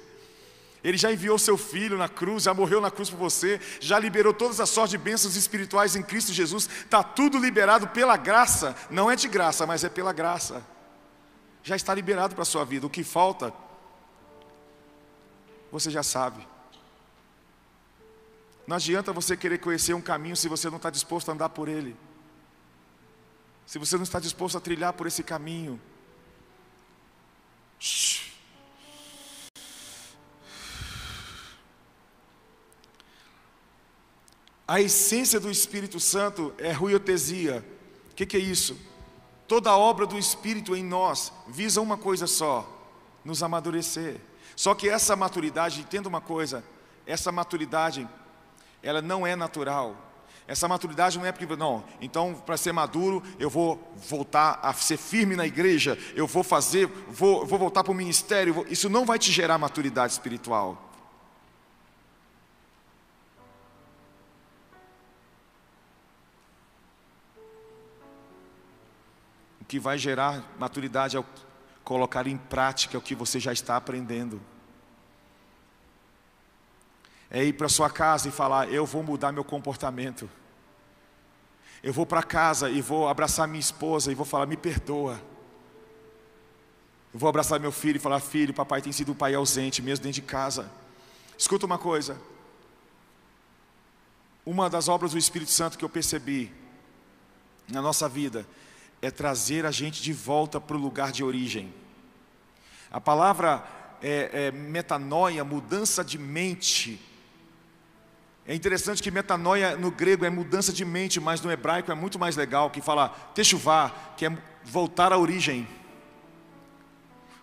Ele já enviou seu filho na cruz, já morreu na cruz por você, já liberou todas as sortes de bênçãos espirituais em Cristo Jesus, está tudo liberado pela graça, não é de graça, mas é pela graça já está liberado para a sua vida. O que falta, você já sabe. Não adianta você querer conhecer um caminho se você não está disposto a andar por ele. Se você não está disposto a trilhar por esse caminho. A essência do Espírito Santo é ruiotesia. O que, que é isso? Toda a obra do Espírito em nós visa uma coisa só: nos amadurecer. Só que essa maturidade, entenda uma coisa, essa maturidade, ela não é natural. Essa maturidade não é porque, não, então para ser maduro eu vou voltar a ser firme na igreja, eu vou fazer, vou, vou voltar para o ministério, vou, isso não vai te gerar maturidade espiritual. Que vai gerar maturidade é colocar em prática o que você já está aprendendo. É ir para sua casa e falar: Eu vou mudar meu comportamento. Eu vou para casa e vou abraçar minha esposa e vou falar: Me perdoa. Eu vou abraçar meu filho e falar: Filho, papai tem sido um pai ausente, mesmo dentro de casa. Escuta uma coisa. Uma das obras do Espírito Santo que eu percebi na nossa vida é trazer a gente de volta para o lugar de origem. A palavra é, é metanoia, mudança de mente. É interessante que metanoia no grego é mudança de mente, mas no hebraico é muito mais legal, que fala techuvá, que é voltar à origem.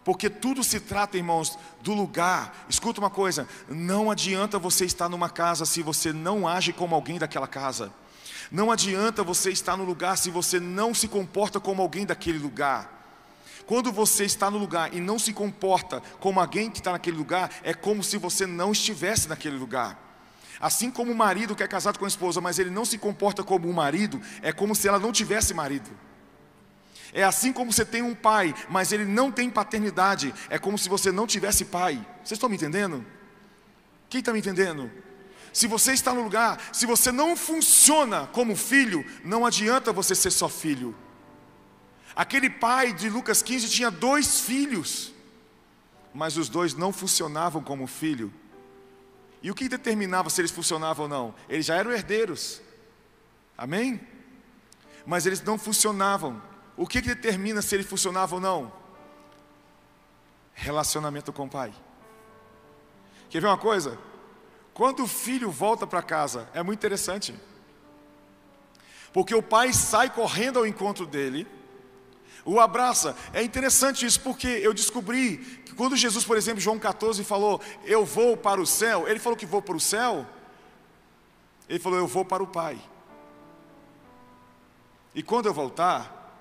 Porque tudo se trata, irmãos, do lugar. Escuta uma coisa: não adianta você estar numa casa se você não age como alguém daquela casa. Não adianta você estar no lugar se você não se comporta como alguém daquele lugar. Quando você está no lugar e não se comporta como alguém que está naquele lugar, é como se você não estivesse naquele lugar. Assim como o marido que é casado com a esposa, mas ele não se comporta como um marido, é como se ela não tivesse marido. É assim como você tem um pai, mas ele não tem paternidade. É como se você não tivesse pai. Vocês estão me entendendo? Quem está me entendendo? Se você está no lugar, se você não funciona como filho, não adianta você ser só filho. Aquele pai de Lucas 15 tinha dois filhos, mas os dois não funcionavam como filho. E o que determinava se eles funcionavam ou não? Eles já eram herdeiros. Amém? Mas eles não funcionavam. O que, determina se ele funcionava ou não? Relacionamento com o pai. Quer ver uma coisa? Quando o filho volta para casa, é muito interessante. Porque o pai sai correndo ao encontro dele, o abraça. É interessante isso, porque eu descobri que quando Jesus, por exemplo, João 14 falou, eu vou para o céu, ele falou que vou para o céu, ele falou, eu vou para o Pai. E quando eu voltar,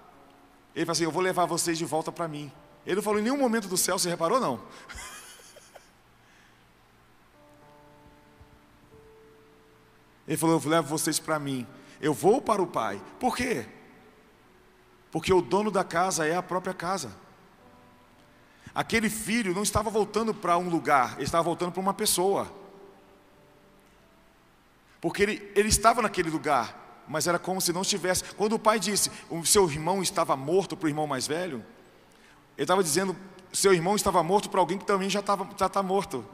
ele falou assim: Eu vou levar vocês de volta para mim. Ele não falou em nenhum momento do céu, você reparou? Não. Ele falou: Eu levo vocês para mim. Eu vou para o Pai. Por quê? Porque o dono da casa é a própria casa. Aquele filho não estava voltando para um lugar, ele estava voltando para uma pessoa. Porque ele, ele estava naquele lugar, mas era como se não estivesse. Quando o pai disse, o seu irmão estava morto para o irmão mais velho, ele estava dizendo, seu irmão estava morto para alguém que também já estava já está morto.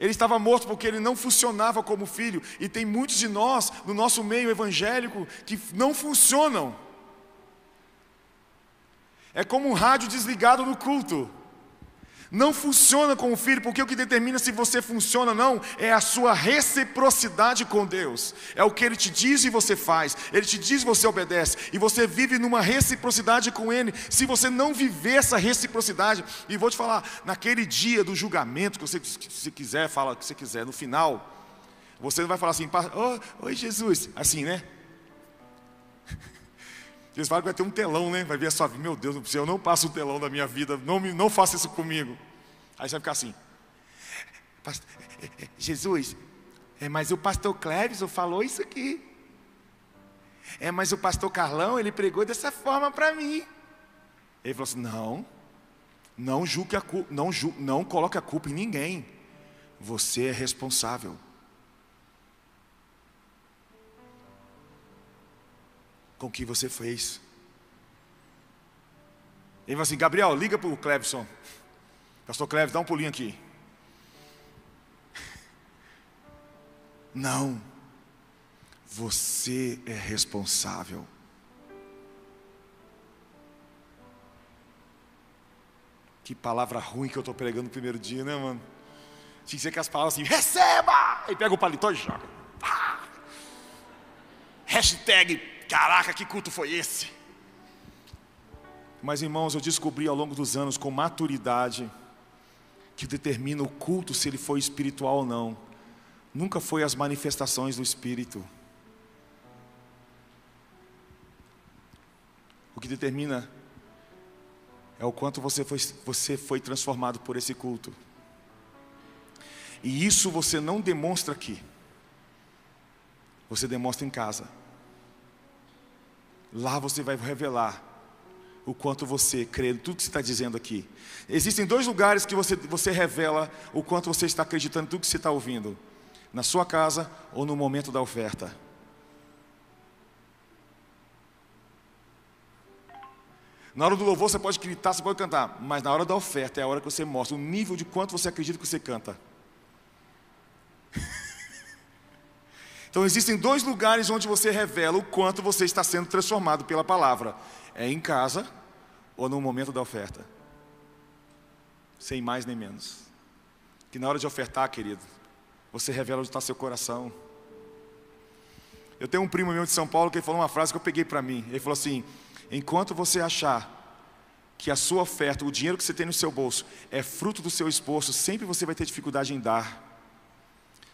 Ele estava morto porque ele não funcionava como filho. E tem muitos de nós, no nosso meio evangélico, que não funcionam. É como um rádio desligado no culto. Não funciona com o filho, porque o que determina se você funciona ou não é a sua reciprocidade com Deus. É o que ele te diz e você faz, ele te diz e você obedece, e você vive numa reciprocidade com ele. Se você não viver essa reciprocidade, e vou te falar, naquele dia do julgamento, que você se quiser, fala o que você quiser, no final, você não vai falar assim, oh, oi Jesus, assim, né? Eles falam que vai ter um telão, né? Vai ver a sua vida. Meu Deus eu não passo o telão da minha vida. Não, não faça isso comigo. Aí você vai ficar assim. Jesus, é, mas o pastor Cleves falou isso aqui. É, mas o pastor Carlão, ele pregou dessa forma para mim. Ele falou assim: não, não julgue a culpa, não, não coloque a culpa em ninguém. Você é responsável. Com o que você fez. Ele falou assim: Gabriel, liga para o Clevson. Pastor Cleves, dá um pulinho aqui. Não, você é responsável. Que palavra ruim que eu estou pregando no primeiro dia, né, mano? Tinha que ser que as palavras assim, receba! E pega o paletó e joga. Ah! Hashtag Caraca, que culto foi esse? Mas irmãos, eu descobri ao longo dos anos com maturidade que determina o culto se ele foi espiritual ou não. Nunca foi as manifestações do espírito. O que determina é o quanto você foi, você foi transformado por esse culto. E isso você não demonstra aqui. Você demonstra em casa. Lá você vai revelar o quanto você crê tudo que você está dizendo aqui. Existem dois lugares que você, você revela o quanto você está acreditando tudo que você está ouvindo: na sua casa ou no momento da oferta. Na hora do louvor você pode gritar, você pode cantar, mas na hora da oferta é a hora que você mostra o nível de quanto você acredita que você canta. Então existem dois lugares onde você revela o quanto você está sendo transformado pela palavra: é em casa ou no momento da oferta. Sem mais nem menos. Que na hora de ofertar, querido, você revela onde está seu coração. Eu tenho um primo meu de São Paulo que falou uma frase que eu peguei para mim. Ele falou assim: enquanto você achar que a sua oferta, o dinheiro que você tem no seu bolso, é fruto do seu esforço, sempre você vai ter dificuldade em dar.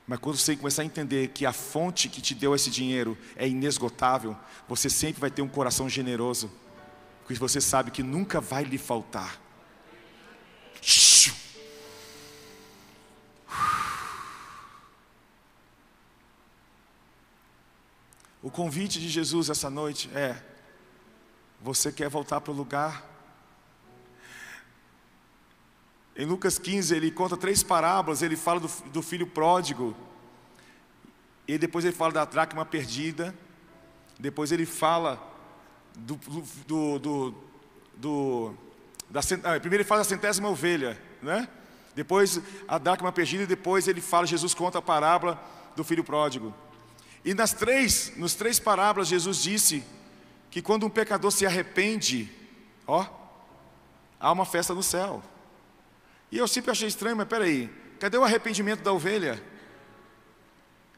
Mas quando você começar a entender que a fonte que te deu esse dinheiro é inesgotável, você sempre vai ter um coração generoso, porque você sabe que nunca vai lhe faltar. O convite de Jesus essa noite é: você quer voltar para o lugar? Em Lucas 15, ele conta três parábolas. Ele fala do, do filho pródigo, e depois ele fala da dracma perdida. Depois ele fala do, do, do, do da, ah, primeiro ele fala da centésima ovelha, né? Depois a dracma perdida e depois ele fala, Jesus conta a parábola do filho pródigo. E nas três, nos três parábolas, Jesus disse que quando um pecador se arrepende, ó, há uma festa no céu. E eu sempre achei estranho, mas peraí, cadê o arrependimento da ovelha?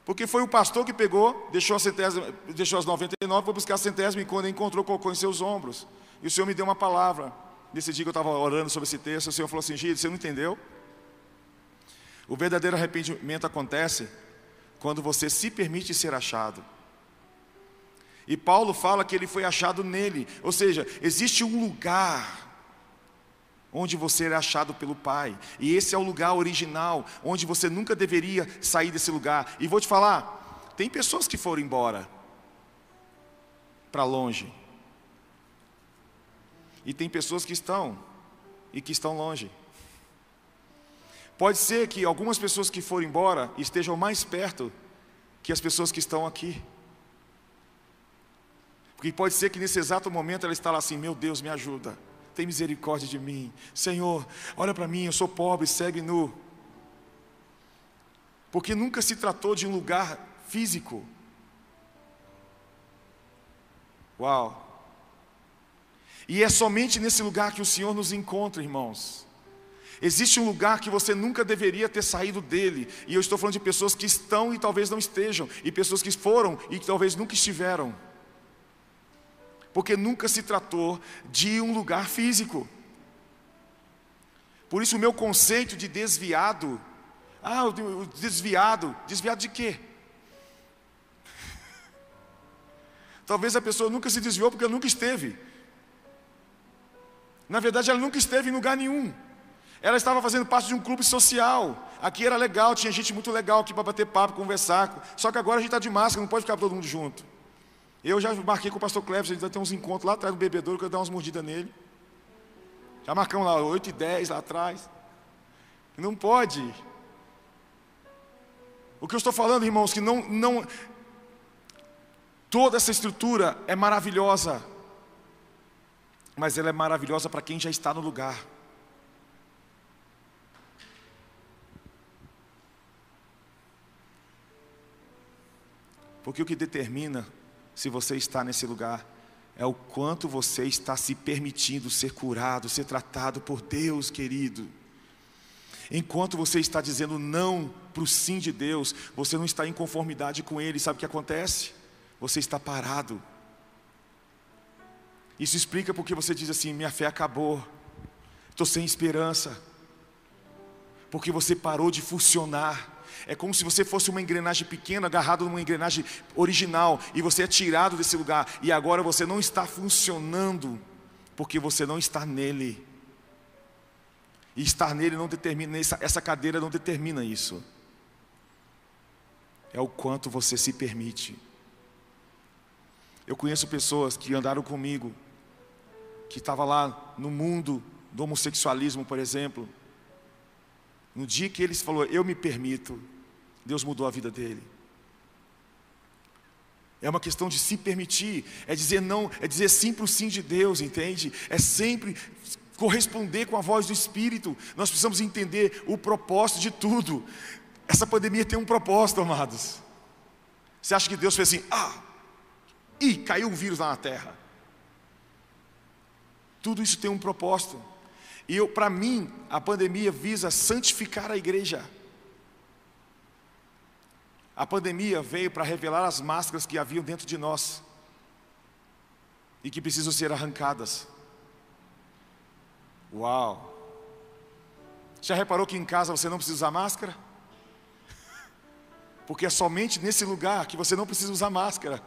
Porque foi o pastor que pegou, deixou, a centésima, deixou as 99, foi buscar a centésima e quando encontrou, colocou em seus ombros. E o Senhor me deu uma palavra. Nesse dia que eu estava orando sobre esse texto, o Senhor falou assim: Gide, você não entendeu? O verdadeiro arrependimento acontece quando você se permite ser achado. E Paulo fala que ele foi achado nele, ou seja, existe um lugar onde você é achado pelo Pai, e esse é o lugar original, onde você nunca deveria sair desse lugar. E vou te falar, tem pessoas que foram embora para longe, e tem pessoas que estão e que estão longe. Pode ser que algumas pessoas que foram embora estejam mais perto que as pessoas que estão aqui. Porque pode ser que nesse exato momento ela está lá assim: Meu Deus, me ajuda, tem misericórdia de mim. Senhor, olha para mim, eu sou pobre, segue nu. Porque nunca se tratou de um lugar físico. Uau! E é somente nesse lugar que o Senhor nos encontra, irmãos. Existe um lugar que você nunca deveria ter saído dele, e eu estou falando de pessoas que estão e talvez não estejam, e pessoas que foram e que talvez nunca estiveram, porque nunca se tratou de um lugar físico. Por isso, o meu conceito de desviado, ah, o desviado, desviado de quê? Talvez a pessoa nunca se desviou porque nunca esteve. Na verdade, ela nunca esteve em lugar nenhum. Ela estava fazendo parte de um clube social. Aqui era legal, tinha gente muito legal aqui para bater papo, conversar. Só que agora a gente está de máscara, não pode ficar todo mundo junto. Eu já marquei com o pastor Cleves, vai ter uns encontros lá atrás do bebedouro, que eu dar umas mordidas nele. Já marcamos lá 8 e 10 lá atrás. Não pode. O que eu estou falando, irmãos, que não, não. Toda essa estrutura é maravilhosa. Mas ela é maravilhosa para quem já está no lugar. Porque o que determina se você está nesse lugar é o quanto você está se permitindo ser curado, ser tratado por Deus, querido. Enquanto você está dizendo não para o sim de Deus, você não está em conformidade com Ele, sabe o que acontece? Você está parado. Isso explica porque você diz assim: minha fé acabou, estou sem esperança, porque você parou de funcionar. É como se você fosse uma engrenagem pequena agarrado numa engrenagem original e você é tirado desse lugar e agora você não está funcionando porque você não está nele. E estar nele não determina, essa cadeira não determina isso. É o quanto você se permite. Eu conheço pessoas que andaram comigo, que estavam lá no mundo do homossexualismo, por exemplo, no dia que ele falou, eu me permito, Deus mudou a vida dele. É uma questão de se permitir, é dizer não, é dizer sim para o sim de Deus, entende? É sempre corresponder com a voz do Espírito. Nós precisamos entender o propósito de tudo. Essa pandemia tem um propósito, amados. Você acha que Deus fez assim, ah, e caiu um vírus lá na terra? Tudo isso tem um propósito. E para mim, a pandemia visa santificar a igreja. A pandemia veio para revelar as máscaras que haviam dentro de nós e que precisam ser arrancadas. Uau! Já reparou que em casa você não precisa usar máscara? Porque é somente nesse lugar que você não precisa usar máscara.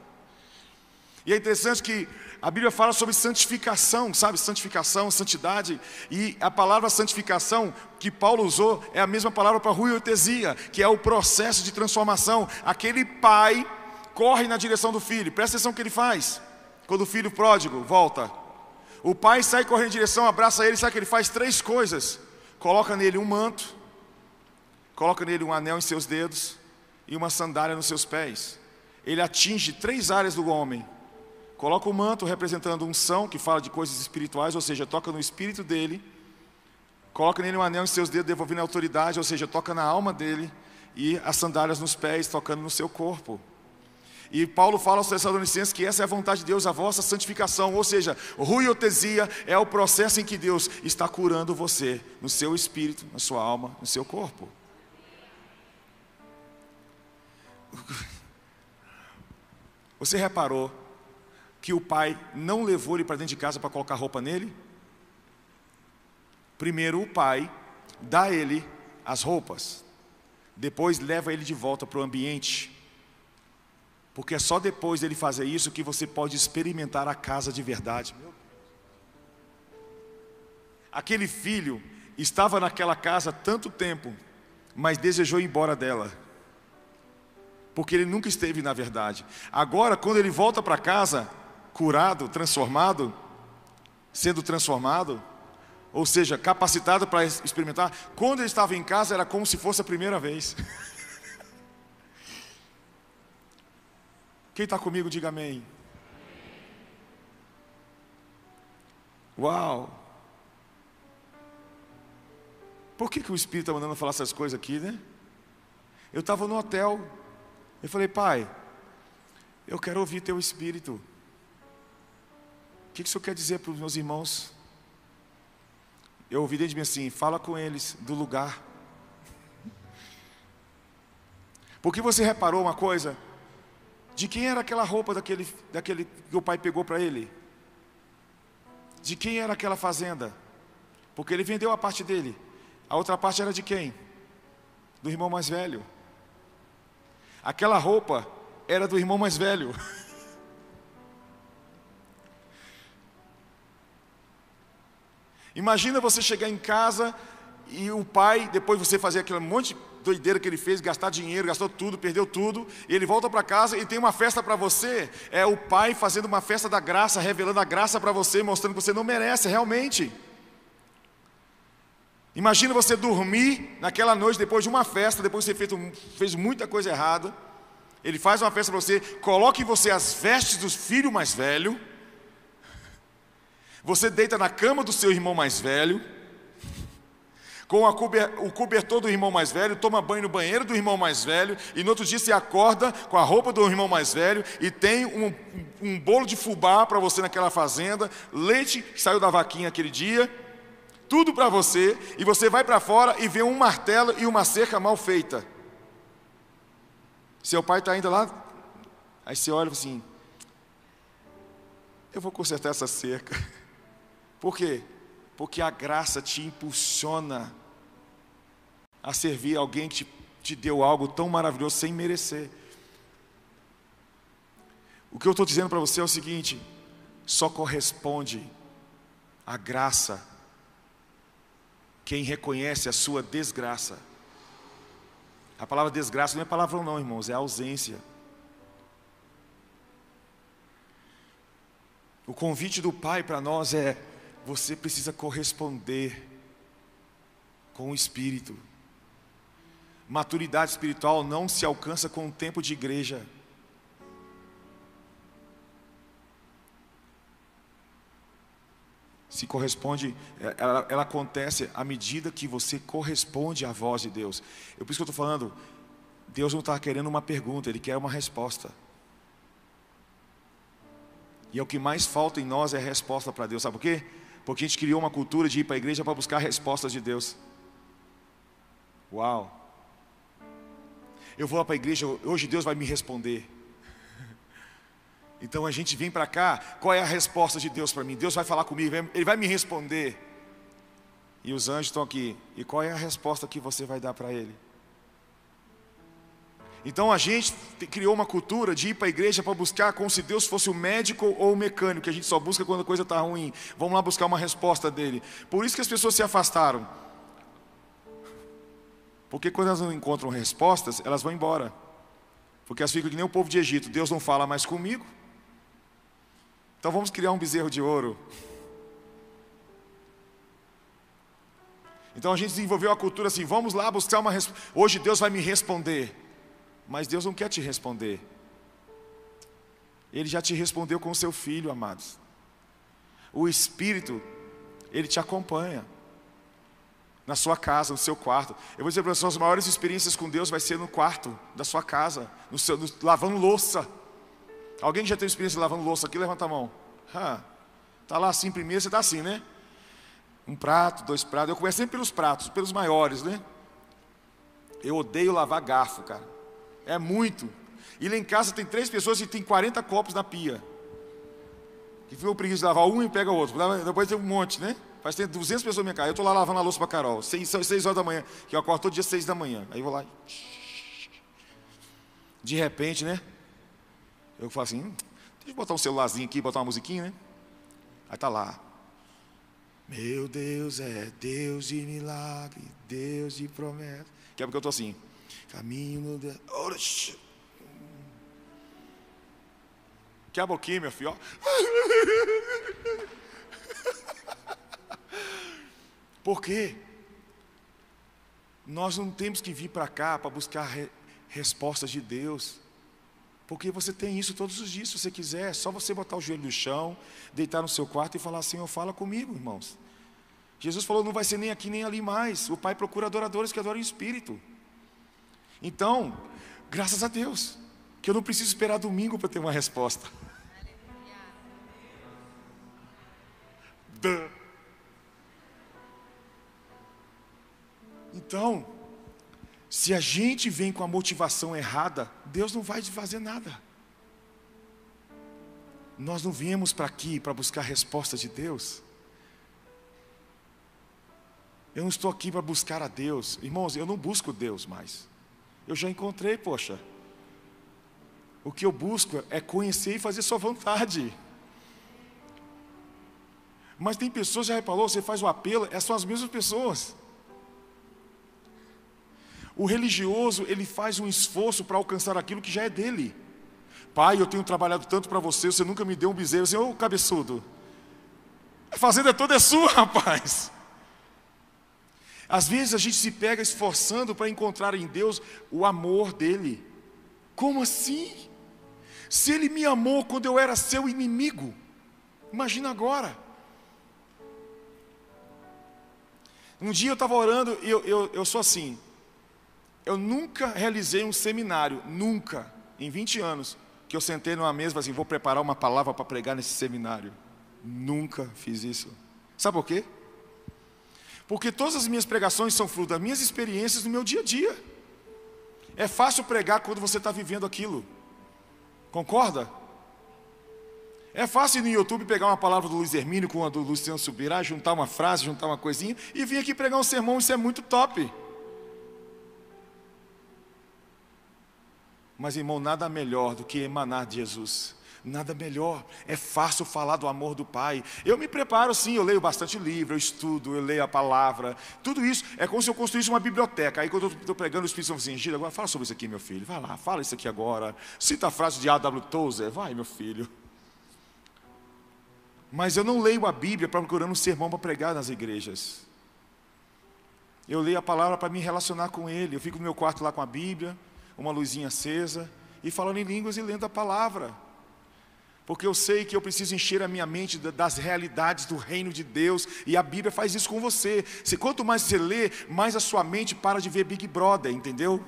E é interessante que a Bíblia fala sobre santificação, sabe? Santificação, santidade. E a palavra santificação que Paulo usou é a mesma palavra para ruiotesia, que é o processo de transformação. Aquele pai corre na direção do filho. Presta atenção no que ele faz. Quando o filho pródigo volta. O pai sai correndo em direção, abraça ele, sabe que ele faz três coisas. Coloca nele um manto, coloca nele um anel em seus dedos e uma sandália nos seus pés. Ele atinge três áreas do homem Coloca o manto representando unção, que fala de coisas espirituais, ou seja, toca no espírito dele. Coloca nele um anel em seus dedos, devolvendo a autoridade, ou seja, toca na alma dele. E as sandálias nos pés, tocando no seu corpo. E Paulo fala aos Tessalonicenses que essa é a vontade de Deus, a vossa santificação, ou seja, ruiotesia é o processo em que Deus está curando você, no seu espírito, na sua alma, no seu corpo. Você reparou que o pai não levou ele para dentro de casa para colocar roupa nele? Primeiro o pai dá a ele as roupas, depois leva ele de volta para o ambiente, porque é só depois dele fazer isso que você pode experimentar a casa de verdade. Aquele filho estava naquela casa tanto tempo, mas desejou ir embora dela porque ele nunca esteve na verdade. Agora, quando ele volta para casa, curado, transformado, sendo transformado, ou seja, capacitado para experimentar. Quando ele estava em casa era como se fosse a primeira vez. Quem está comigo, diga amém. Uau! Por que, que o Espírito está mandando falar essas coisas aqui, né? Eu estava no hotel, eu falei, pai, eu quero ouvir teu Espírito. O que isso quer dizer para os meus irmãos? Eu ouvi dentro de mim assim: fala com eles do lugar. Porque você reparou uma coisa? De quem era aquela roupa daquele, daquele que o pai pegou para ele? De quem era aquela fazenda? Porque ele vendeu a parte dele. A outra parte era de quem? Do irmão mais velho. Aquela roupa era do irmão mais velho. Imagina você chegar em casa e o pai, depois você fazer aquele monte de doideira que ele fez, gastar dinheiro, gastou tudo, perdeu tudo, ele volta para casa e tem uma festa para você. É o pai fazendo uma festa da graça, revelando a graça para você, mostrando que você não merece realmente. Imagina você dormir naquela noite depois de uma festa, depois de você feito, fez muita coisa errada. Ele faz uma festa para você, coloca em você as vestes do filho mais velho você deita na cama do seu irmão mais velho, com o cobertor do irmão mais velho, toma banho no banheiro do irmão mais velho, e no outro dia você acorda com a roupa do irmão mais velho e tem um, um bolo de fubá para você naquela fazenda, leite que saiu da vaquinha aquele dia, tudo para você, e você vai para fora e vê um martelo e uma cerca mal feita. Seu pai está ainda lá, aí você olha assim: eu vou consertar essa cerca. Por quê? Porque a graça te impulsiona a servir alguém que te, te deu algo tão maravilhoso sem merecer. O que eu estou dizendo para você é o seguinte: só corresponde a graça quem reconhece a sua desgraça. A palavra desgraça não é palavra não, irmãos, é ausência. O convite do Pai para nós é você precisa corresponder com o Espírito. Maturidade espiritual não se alcança com o tempo de igreja. Se corresponde, é, ela, ela, acontece à medida que você corresponde à voz de Deus. Eu por isso que eu estou falando, Deus não está querendo uma pergunta, Ele quer uma resposta. E é o que mais falta em nós é resposta para Deus. Sabe por quê? Porque a gente criou uma cultura de ir para a igreja para buscar respostas de Deus. Uau! Eu vou para a igreja, hoje Deus vai me responder. Então a gente vem para cá, qual é a resposta de Deus para mim? Deus vai falar comigo, Ele vai me responder. E os anjos estão aqui. E qual é a resposta que você vai dar para Ele? Então a gente criou uma cultura de ir para a igreja para buscar como se Deus fosse o médico ou o mecânico, que a gente só busca quando a coisa está ruim. Vamos lá buscar uma resposta dele. Por isso que as pessoas se afastaram. Porque quando elas não encontram respostas, elas vão embora. Porque elas ficam que nem o povo de Egito: Deus não fala mais comigo. Então vamos criar um bezerro de ouro. Então a gente desenvolveu a cultura assim: vamos lá buscar uma resposta. Hoje Deus vai me responder. Mas Deus não quer te responder. Ele já te respondeu com o seu filho, amados. O Espírito, ele te acompanha. Na sua casa, no seu quarto. Eu vou dizer para vocês, as maiores experiências com Deus vai ser no quarto da sua casa, no seu, no, lavando louça. Alguém já teve experiência lavando louça aqui? Levanta a mão. Está lá assim primeiro, você está assim, né? Um prato, dois pratos. Eu começo sempre pelos pratos, pelos maiores, né? Eu odeio lavar garfo, cara. É muito. E lá em casa tem três pessoas e tem 40 copos na pia. Que ficou preguiça de lavar um e pega o outro. Depois tem um monte, né? Faz ter 200 pessoas na minha casa. Eu estou lá lavando a louça para Carol. 6, 6 horas da manhã. Que eu acordo todo dia 6 da manhã. Aí eu vou lá. De repente, né? Eu falo assim: hum, deixa eu botar um celularzinho aqui, botar uma musiquinha, né? Aí tá lá. Meu Deus é Deus de milagre, Deus de promessa. Que é porque eu estou assim. Caminho de... Que a meu filho. Por quê? Nós não temos que vir para cá para buscar re respostas de Deus. Porque você tem isso todos os dias, se você quiser. É só você botar o joelho no chão, deitar no seu quarto e falar: Senhor, fala comigo, irmãos. Jesus falou: não vai ser nem aqui nem ali mais. O Pai procura adoradores que adoram em espírito. Então, graças a Deus, que eu não preciso esperar domingo para ter uma resposta. Então, se a gente vem com a motivação errada, Deus não vai fazer nada. Nós não viemos para aqui para buscar resposta de Deus. Eu não estou aqui para buscar a Deus. Irmãos, eu não busco Deus mais. Eu já encontrei, poxa. O que eu busco é conhecer e fazer sua vontade. Mas tem pessoas, já reparou, você faz o apelo, é são as mesmas pessoas. O religioso, ele faz um esforço para alcançar aquilo que já é dele. Pai, eu tenho trabalhado tanto para você, você nunca me deu um bezerro. Assim, ô cabeçudo, a fazenda toda é sua, rapaz. Às vezes a gente se pega esforçando para encontrar em Deus o amor dele. Como assim? Se ele me amou quando eu era seu inimigo, imagina agora. Um dia eu estava orando e eu, eu, eu sou assim. Eu nunca realizei um seminário, nunca, em 20 anos, que eu sentei numa mesa e assim, vou preparar uma palavra para pregar nesse seminário. Nunca fiz isso. Sabe por quê? Porque todas as minhas pregações são fruto das minhas experiências no meu dia a dia. É fácil pregar quando você está vivendo aquilo. Concorda? É fácil no YouTube pegar uma palavra do Luiz Hermínio com a do Luciano Subirá, juntar uma frase, juntar uma coisinha e vir aqui pregar um sermão, isso é muito top. Mas, irmão, nada melhor do que emanar de Jesus. Nada melhor, é fácil falar do amor do Pai. Eu me preparo sim, eu leio bastante livro, eu estudo, eu leio a palavra, tudo isso é como se eu construísse uma biblioteca. Aí quando eu estou pregando, o Espírito Santo assim, Gira, agora fala sobre isso aqui, meu filho, vai lá, fala isso aqui agora. Cita a frase de A.W. Tozer, vai, meu filho. Mas eu não leio a Bíblia procurando um sermão para pregar nas igrejas. Eu leio a palavra para me relacionar com Ele. Eu fico no meu quarto lá com a Bíblia, uma luzinha acesa, e falando em línguas e lendo a palavra porque eu sei que eu preciso encher a minha mente das realidades do reino de Deus, e a Bíblia faz isso com você. Se quanto mais você lê, mais a sua mente para de ver Big Brother, entendeu?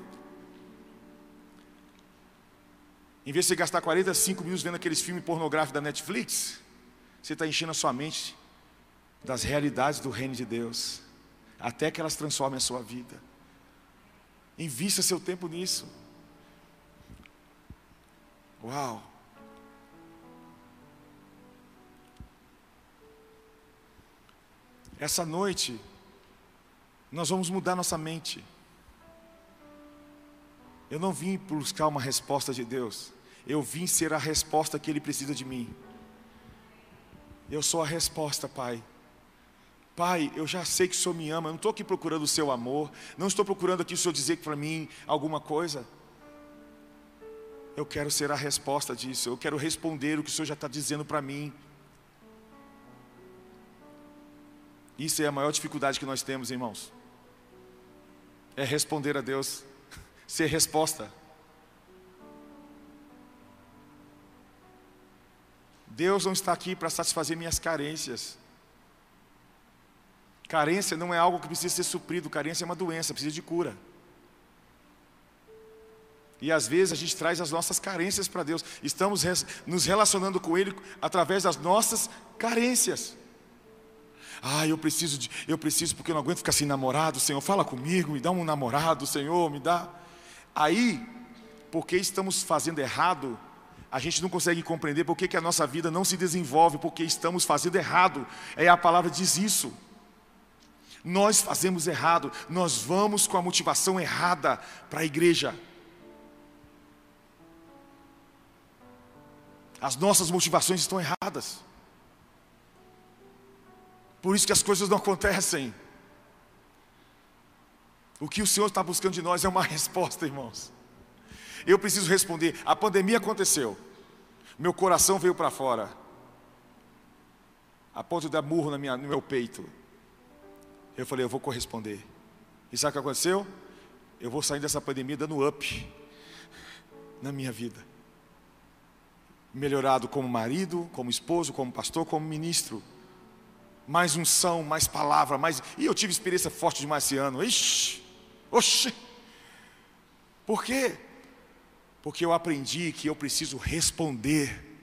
Em vez de você gastar 45 minutos vendo aqueles filmes pornográficos da Netflix, você está enchendo a sua mente das realidades do reino de Deus, até que elas transformem a sua vida. Invista seu tempo nisso. Uau! Essa noite, nós vamos mudar nossa mente. Eu não vim buscar uma resposta de Deus, eu vim ser a resposta que Ele precisa de mim. Eu sou a resposta, Pai. Pai, eu já sei que o Senhor me ama, eu não estou aqui procurando o seu amor, não estou procurando aqui o Senhor dizer para mim alguma coisa. Eu quero ser a resposta disso, eu quero responder o que o Senhor já está dizendo para mim. Isso é a maior dificuldade que nós temos, irmãos. É responder a Deus, ser resposta. Deus não está aqui para satisfazer minhas carências. Carência não é algo que precisa ser suprido, carência é uma doença, precisa de cura. E às vezes a gente traz as nossas carências para Deus, estamos nos relacionando com Ele através das nossas carências. Ah, eu preciso de, eu preciso porque eu não aguento ficar sem namorado, Senhor, fala comigo, me dá um namorado, Senhor, me dá. Aí, porque estamos fazendo errado, a gente não consegue compreender porque que a nossa vida não se desenvolve, porque estamos fazendo errado. É a palavra diz isso. Nós fazemos errado, nós vamos com a motivação errada para a igreja. As nossas motivações estão erradas. Por isso que as coisas não acontecem. O que o Senhor está buscando de nós é uma resposta, irmãos. Eu preciso responder. A pandemia aconteceu. Meu coração veio para fora. A ponto de dar murro na minha, no meu peito. Eu falei, eu vou corresponder. E sabe o que aconteceu? Eu vou sair dessa pandemia dando up na minha vida. Melhorado como marido, como esposo, como pastor, como ministro. Mais unção, mais palavra, mais. E eu tive experiência forte demais esse ano. Ixi! Oxi! Por quê? Porque eu aprendi que eu preciso responder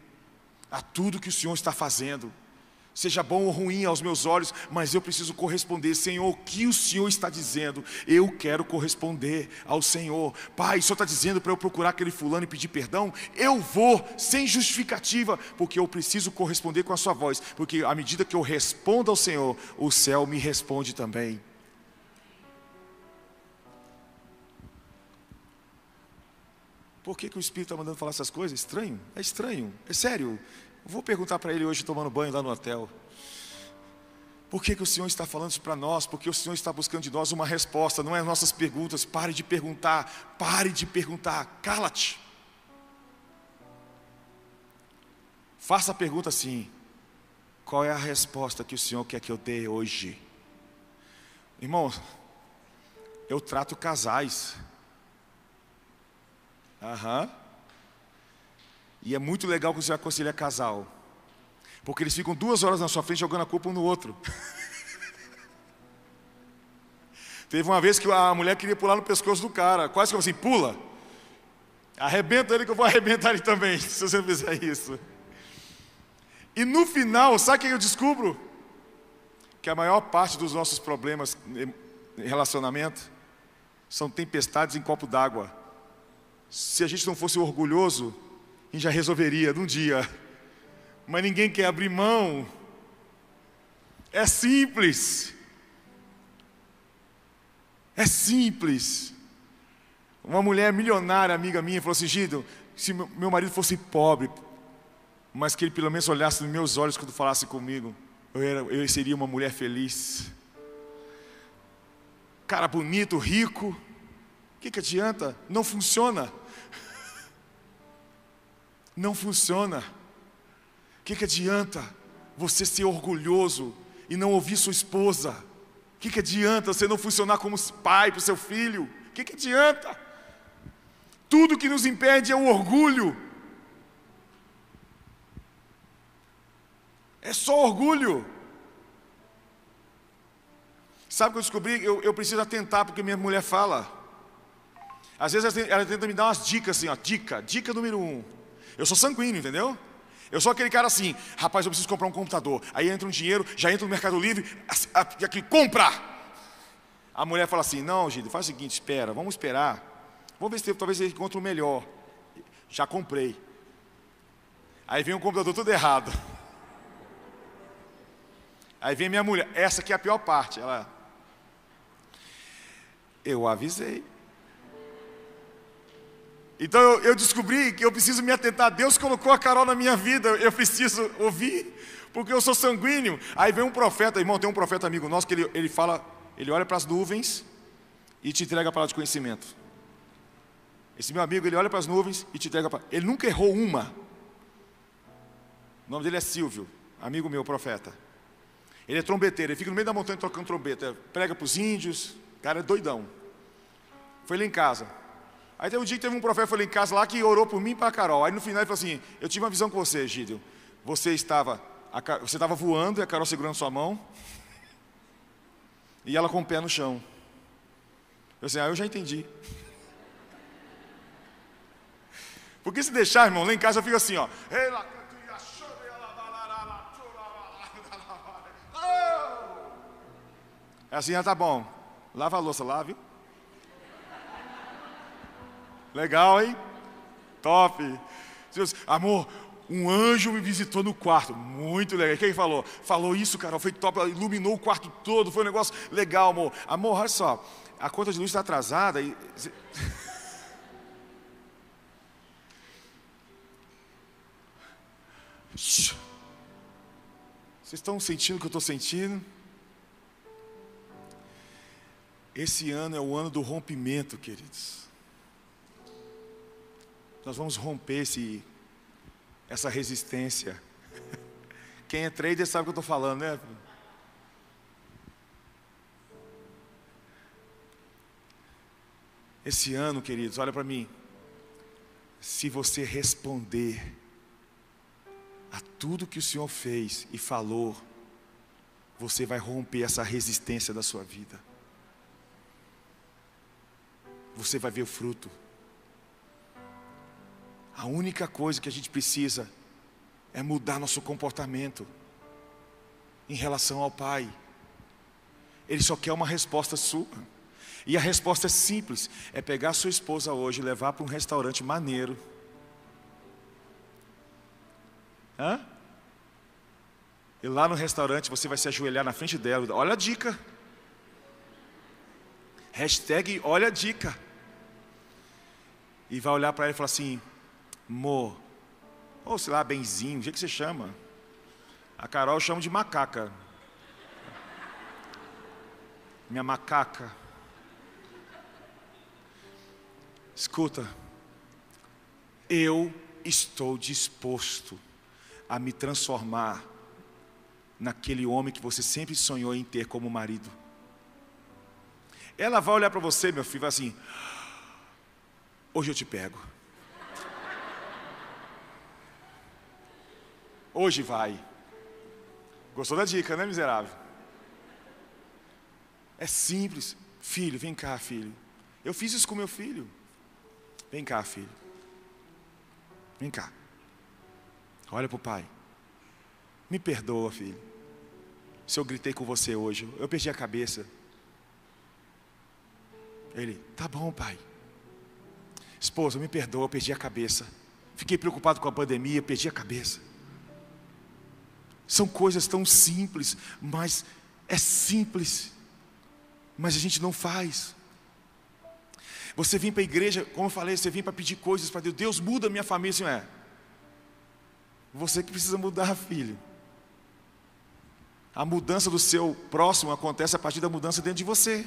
a tudo que o Senhor está fazendo seja bom ou ruim aos meus olhos, mas eu preciso corresponder. Senhor, o que o Senhor está dizendo? Eu quero corresponder ao Senhor. Pai, o Senhor está dizendo para eu procurar aquele fulano e pedir perdão? Eu vou, sem justificativa, porque eu preciso corresponder com a Sua voz, porque à medida que eu respondo ao Senhor, o céu me responde também. Por que, que o Espírito está mandando falar essas coisas? Estranho? É estranho, é sério. Vou perguntar para ele hoje tomando banho lá no hotel. Por que, que o Senhor está falando isso para nós? Porque o Senhor está buscando de nós uma resposta, não é nossas perguntas. Pare de perguntar, pare de perguntar, cala-te. Faça a pergunta assim: qual é a resposta que o Senhor quer que eu dê hoje? Irmão, eu trato casais. Aham. E é muito legal que você aconselha casal. Porque eles ficam duas horas na sua frente jogando a culpa um no outro. Teve uma vez que a mulher queria pular no pescoço do cara, quase que assim, pula. Arrebenta ele que eu vou arrebentar ele também, se você não fizer isso. E no final, sabe o que eu descubro? Que a maior parte dos nossos problemas em relacionamento são tempestades em copo d'água. Se a gente não fosse orgulhoso, e já resolveria num dia. Mas ninguém quer abrir mão. É simples. É simples. Uma mulher milionária, amiga minha, falou assim: Gido, se meu marido fosse pobre, mas que ele pelo menos olhasse nos meus olhos quando falasse comigo, eu, era, eu seria uma mulher feliz. Cara bonito, rico, o que, que adianta? Não funciona não funciona. O que, que adianta você ser orgulhoso e não ouvir sua esposa? O que, que adianta você não funcionar como pai para o seu filho? O que, que adianta? Tudo que nos impede é o orgulho. É só orgulho. Sabe o que eu descobri? Eu, eu preciso atentar porque minha mulher fala. Às vezes ela tenta me dar umas dicas assim, ó, dica, dica número um. Eu sou sanguíneo, entendeu? Eu sou aquele cara assim, rapaz, eu preciso comprar um computador. Aí entra um dinheiro, já entra no Mercado Livre, e aqui, compra! A mulher fala assim, não, Gide, faz o seguinte, espera, vamos esperar. Vamos ver se talvez ele encontre o melhor. Já comprei. Aí vem o computador tudo errado. Aí vem minha mulher, essa aqui é a pior parte. Ela, eu avisei. Então eu, eu, descobri que eu preciso me atentar. Deus colocou a Carol na minha vida, eu preciso ouvir, porque eu sou sanguíneo. Aí vem um profeta, irmão, tem um profeta amigo nosso que ele, ele fala, ele olha para as nuvens e te entrega a palavra de conhecimento. Esse meu amigo, ele olha para as nuvens e te entrega a palavra. Ele nunca errou uma. O nome dele é Silvio, amigo meu, profeta. Ele é trombeteiro, ele fica no meio da montanha tocando trombeta, prega para os índios, cara é doidão. Foi lá em casa. Aí teve um dia que teve um profeta lá em casa lá que orou por mim e para a Carol. Aí no final ele falou assim: Eu tive uma visão com você, Gídio. Você estava, você estava voando e a Carol segurando sua mão. E ela com o pé no chão. Eu disse, ah, eu já entendi. Porque se deixar, irmão, lá em casa eu fico assim, ó. É assim, ah, tá bom. Lava a louça lá, viu? Legal, hein? Top. Deus, amor, um anjo me visitou no quarto. Muito legal. Quem falou? Falou isso, cara. Foi top. Iluminou o quarto todo. Foi um negócio legal, amor. Amor, olha só. A conta de luz está atrasada. E... Vocês estão sentindo o que eu estou sentindo? Esse ano é o ano do rompimento, queridos. Nós vamos romper esse, essa resistência. Quem é trader sabe o que eu estou falando, né? Esse ano, queridos, olha para mim. Se você responder a tudo que o Senhor fez e falou, você vai romper essa resistência da sua vida. Você vai ver o fruto. A única coisa que a gente precisa é mudar nosso comportamento em relação ao Pai. Ele só quer uma resposta sua. E a resposta é simples: é pegar sua esposa hoje e levar para um restaurante maneiro. Hã? E lá no restaurante você vai se ajoelhar na frente dela. Olha a dica. Hashtag olha a dica. E vai olhar para ela e falar assim: Mo. Ou sei lá, Benzinho, o que, que você chama? A Carol eu chamo de macaca. Minha macaca. Escuta, eu estou disposto a me transformar naquele homem que você sempre sonhou em ter como marido. Ela vai olhar para você, meu filho, vai assim: hoje eu te pego. Hoje vai. Gostou da dica, né, miserável? É simples. Filho, vem cá, filho. Eu fiz isso com meu filho. Vem cá, filho. Vem cá. Olha para o pai. Me perdoa, filho. Se eu gritei com você hoje, eu perdi a cabeça. Ele, tá bom, pai. Esposa, me perdoa, eu perdi a cabeça. Fiquei preocupado com a pandemia, perdi a cabeça. São coisas tão simples, mas é simples, mas a gente não faz. Você vem para a igreja, como eu falei, você vem para pedir coisas para Deus. Deus muda a minha família, assim é. Você que precisa mudar, filho. A mudança do seu próximo acontece a partir da mudança dentro de você.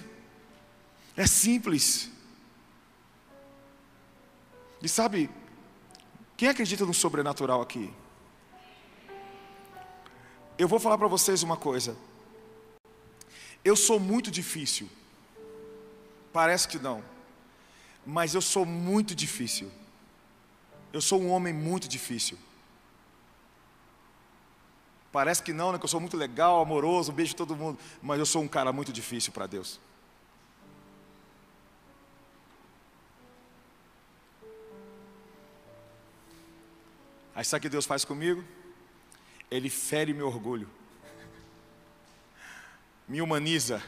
É simples. E sabe, quem acredita no sobrenatural aqui? Eu vou falar para vocês uma coisa. Eu sou muito difícil. Parece que não. Mas eu sou muito difícil. Eu sou um homem muito difícil. Parece que não, né? Que eu sou muito legal, amoroso, beijo todo mundo. Mas eu sou um cara muito difícil para Deus. Aí sabe o que Deus faz comigo? Ele fere meu orgulho, me humaniza.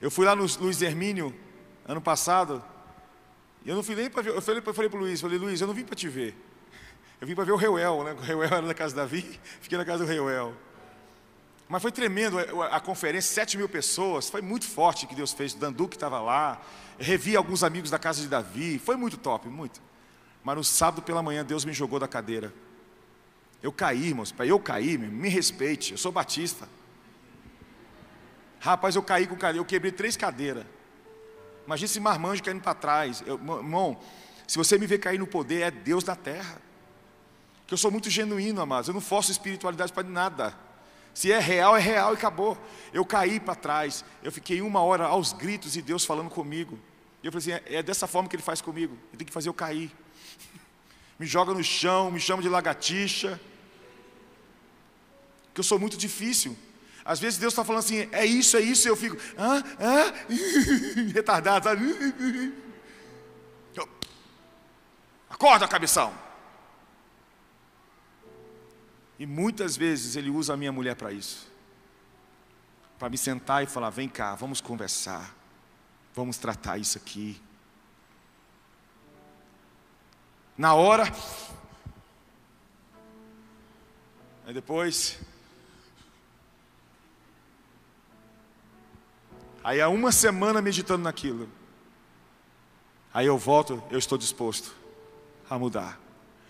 Eu fui lá no Luiz Hermínio, ano passado, e eu não fui nem para ver, eu falei, para o Luiz, falei, Luiz, eu não vim para te ver. Eu vim para ver o Reuel, né? O Reuel era da casa da Davi, fiquei na casa do Reuel. Mas foi tremendo a, a conferência, sete mil pessoas, foi muito forte que Deus fez. Dandu que estava lá, revi alguns amigos da casa de Davi, foi muito top, muito. Mas no sábado pela manhã Deus me jogou da cadeira. Eu caí, irmãos, para eu cair, me respeite, eu sou batista. Rapaz, eu caí com cadeira, eu quebrei três cadeiras. Imagina esse marmanjo caindo para trás. Eu, irmão, se você me ver cair no poder, é Deus da terra. Que eu sou muito genuíno, amados. Eu não forço espiritualidade para nada. Se é real, é real e acabou. Eu caí para trás, eu fiquei uma hora aos gritos e Deus falando comigo. E eu falei assim: é, é dessa forma que Ele faz comigo. Ele tem que fazer eu cair. Me joga no chão, me chama de lagartixa. Que eu sou muito difícil. Às vezes Deus está falando assim: é isso, é isso, e eu fico, ah, retardado, sabe? Acorda, cabeção. E muitas vezes ele usa a minha mulher para isso. Para me sentar e falar: vem cá, vamos conversar. Vamos tratar isso aqui. Na hora. Aí depois. Aí há uma semana meditando naquilo. Aí eu volto, eu estou disposto a mudar.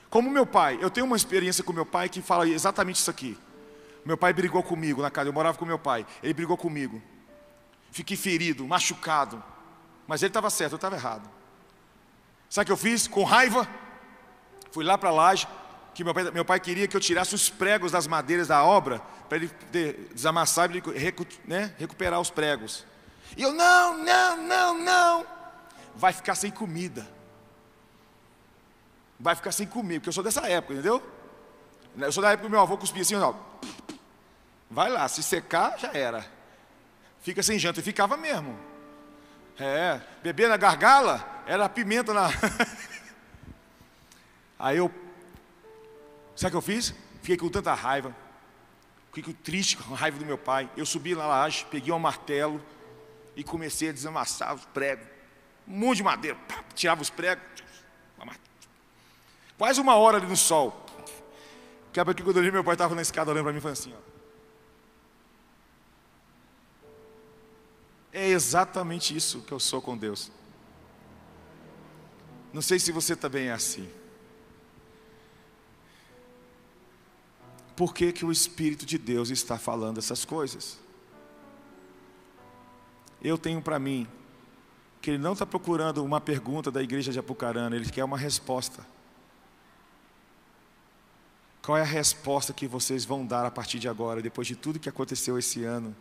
Como meu pai, eu tenho uma experiência com meu pai que fala exatamente isso aqui. Meu pai brigou comigo na casa, eu morava com meu pai, ele brigou comigo. Fiquei ferido, machucado. Mas ele estava certo, eu estava errado. Sabe o que eu fiz? Com raiva, fui lá para a laje, que meu pai, meu pai, queria que eu tirasse os pregos das madeiras da obra, para ele desamassar e né, recuperar os pregos. E eu, não, não, não, não. Vai ficar sem comida vai ficar sem comer, porque eu sou dessa época, entendeu? Eu sou da época que meu avô cuspia assim, ó. Vai lá, se secar, já era. Fica sem janta, e ficava mesmo. É, beber na gargala, era pimenta na. Aí eu, sabe o que eu fiz? Fiquei com tanta raiva, fiquei triste com a raiva do meu pai. Eu subi na laje, peguei um martelo e comecei a desamassar os pregos. Um monte de madeira, tirava os pregos, Quase uma hora ali no sol. Que é porque quando eu li, meu pai estava na escada olhando para mim e falando assim: ó. É exatamente isso que eu sou com Deus. Não sei se você também é assim. Por que, que o Espírito de Deus está falando essas coisas? Eu tenho para mim que ele não está procurando uma pergunta da igreja de Apucarana, ele quer uma resposta. Qual é a resposta que vocês vão dar a partir de agora, depois de tudo que aconteceu esse ano?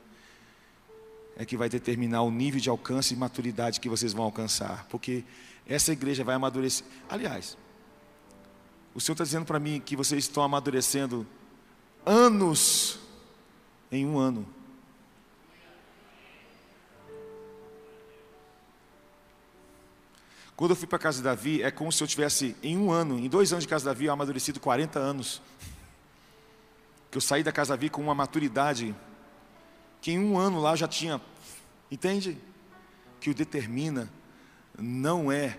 É que vai determinar o nível de alcance e maturidade que vocês vão alcançar, porque essa igreja vai amadurecer. Aliás, o Senhor está dizendo para mim que vocês estão amadurecendo anos em um ano. Quando eu fui para a casa de Davi, é como se eu tivesse, em um ano, em dois anos de casa de Davi, eu amadurecido 40 anos. Que eu saí da casa de Davi com uma maturidade que em um ano lá já tinha, entende? Que o determina não é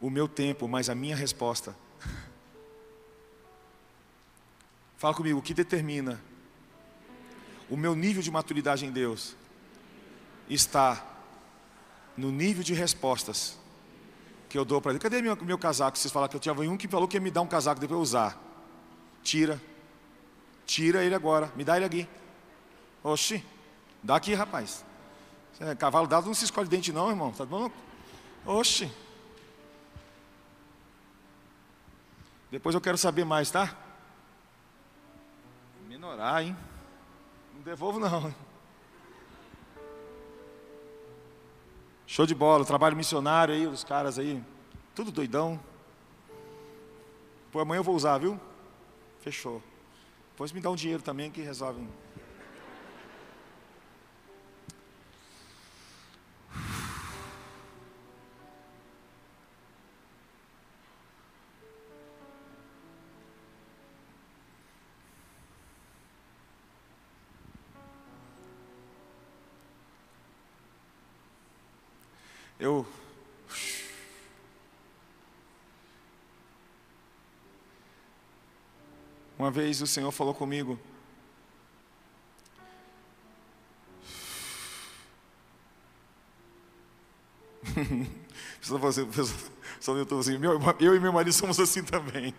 o meu tempo, mas a minha resposta. Fala comigo, o que determina o meu nível de maturidade em Deus está no nível de respostas que eu dou para ele. Cadê meu, meu casaco? Vocês falaram que eu tinha um que falou que ia me dar um casaco depois eu usar. Tira. Tira ele agora. Me dá ele aqui. Oxi. Dá aqui, rapaz. É, cavalo dado não se escolhe dente, não, irmão. Tá bom? Oxi. Depois eu quero saber mais, tá? Menorar, hein? Não devolvo, não. Show de bola, trabalho missionário aí, os caras aí, tudo doidão. Pô, amanhã eu vou usar, viu? Fechou. Depois me dá um dinheiro também que resolve. Eu. Uma vez o Senhor falou comigo. Pessoal assim, pessoal YouTube assim, meu, eu e meu marido somos assim também.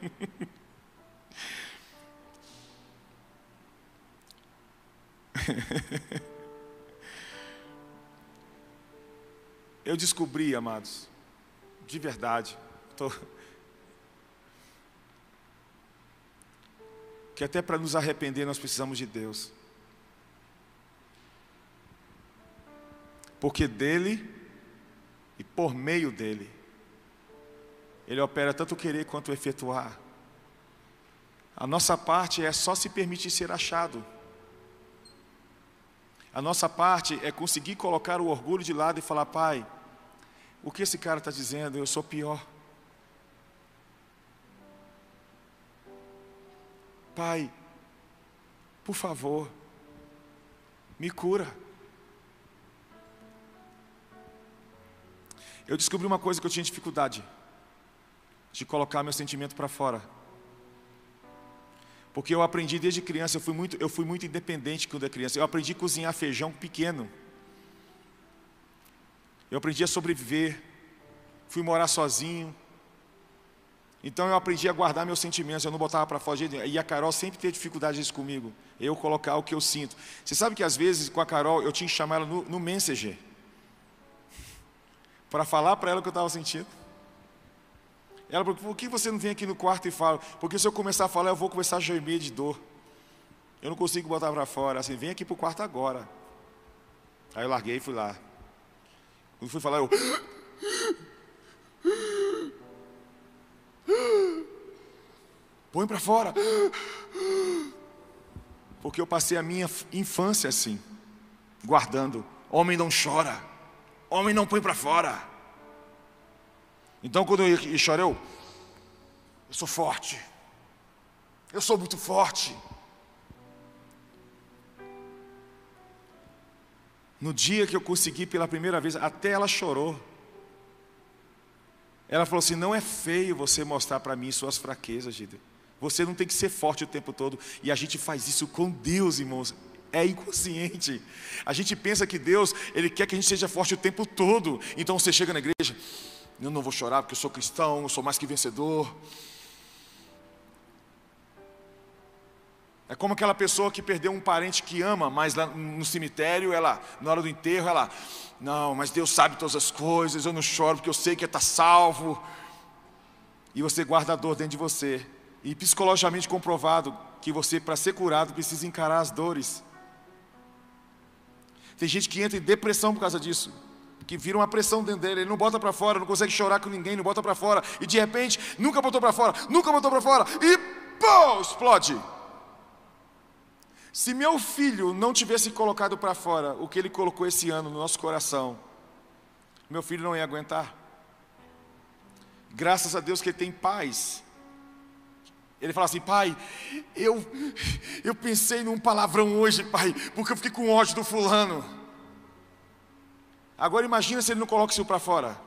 Eu descobri, amados, de verdade, tô... que até para nos arrepender nós precisamos de Deus. Porque dele e por meio dele, ele opera tanto o querer quanto o efetuar. A nossa parte é só se permitir ser achado. A nossa parte é conseguir colocar o orgulho de lado e falar: Pai, o que esse cara está dizendo? Eu sou pior. Pai, por favor, me cura. Eu descobri uma coisa que eu tinha dificuldade de colocar meu sentimento para fora. Porque eu aprendi desde criança, eu fui muito, eu fui muito independente quando era criança. Eu aprendi a cozinhar feijão pequeno. Eu aprendi a sobreviver. Fui morar sozinho. Então eu aprendi a guardar meus sentimentos, eu não botava para fora. E a Carol sempre teve dificuldade disso comigo. Eu colocar o que eu sinto. Você sabe que às vezes com a Carol eu tinha que chamar ela no, no Messenger. Para falar para ela o que eu estava sentindo. Ela falou, por que você não vem aqui no quarto e fala? Porque se eu começar a falar, eu vou começar a gemer de dor. Eu não consigo botar para fora. Assim, vem aqui para o quarto agora. Aí eu larguei e fui lá. Quando fui falar, eu. Põe para fora. Porque eu passei a minha infância assim, guardando. Homem não chora. Homem não põe para fora. Então, quando eu choro, eu, eu sou forte. Eu sou muito forte. No dia que eu consegui pela primeira vez, até ela chorou. Ela falou assim: não é feio você mostrar para mim suas fraquezas, Gida. Você não tem que ser forte o tempo todo. E a gente faz isso com Deus, irmãos. É inconsciente. A gente pensa que Deus, Ele quer que a gente seja forte o tempo todo. Então você chega na igreja, eu não vou chorar porque eu sou cristão, eu sou mais que vencedor. É como aquela pessoa que perdeu um parente que ama, mas lá no cemitério, ela, na hora do enterro, ela, não, mas Deus sabe todas as coisas, eu não choro porque eu sei que está salvo. E você guarda a dor dentro de você. E psicologicamente comprovado que você, para ser curado, precisa encarar as dores. Tem gente que entra em depressão por causa disso que vira uma pressão dentro dele, ele não bota para fora, não consegue chorar com ninguém, não bota para fora, e de repente, nunca botou para fora, nunca botou para fora, e pô, explode. Se meu filho não tivesse colocado para fora o que ele colocou esse ano no nosso coração, meu filho não ia aguentar. Graças a Deus que ele tem paz. Ele fala assim, pai, eu, eu pensei num palavrão hoje, pai, porque eu fiquei com ódio do fulano. Agora imagina se ele não coloca isso para fora.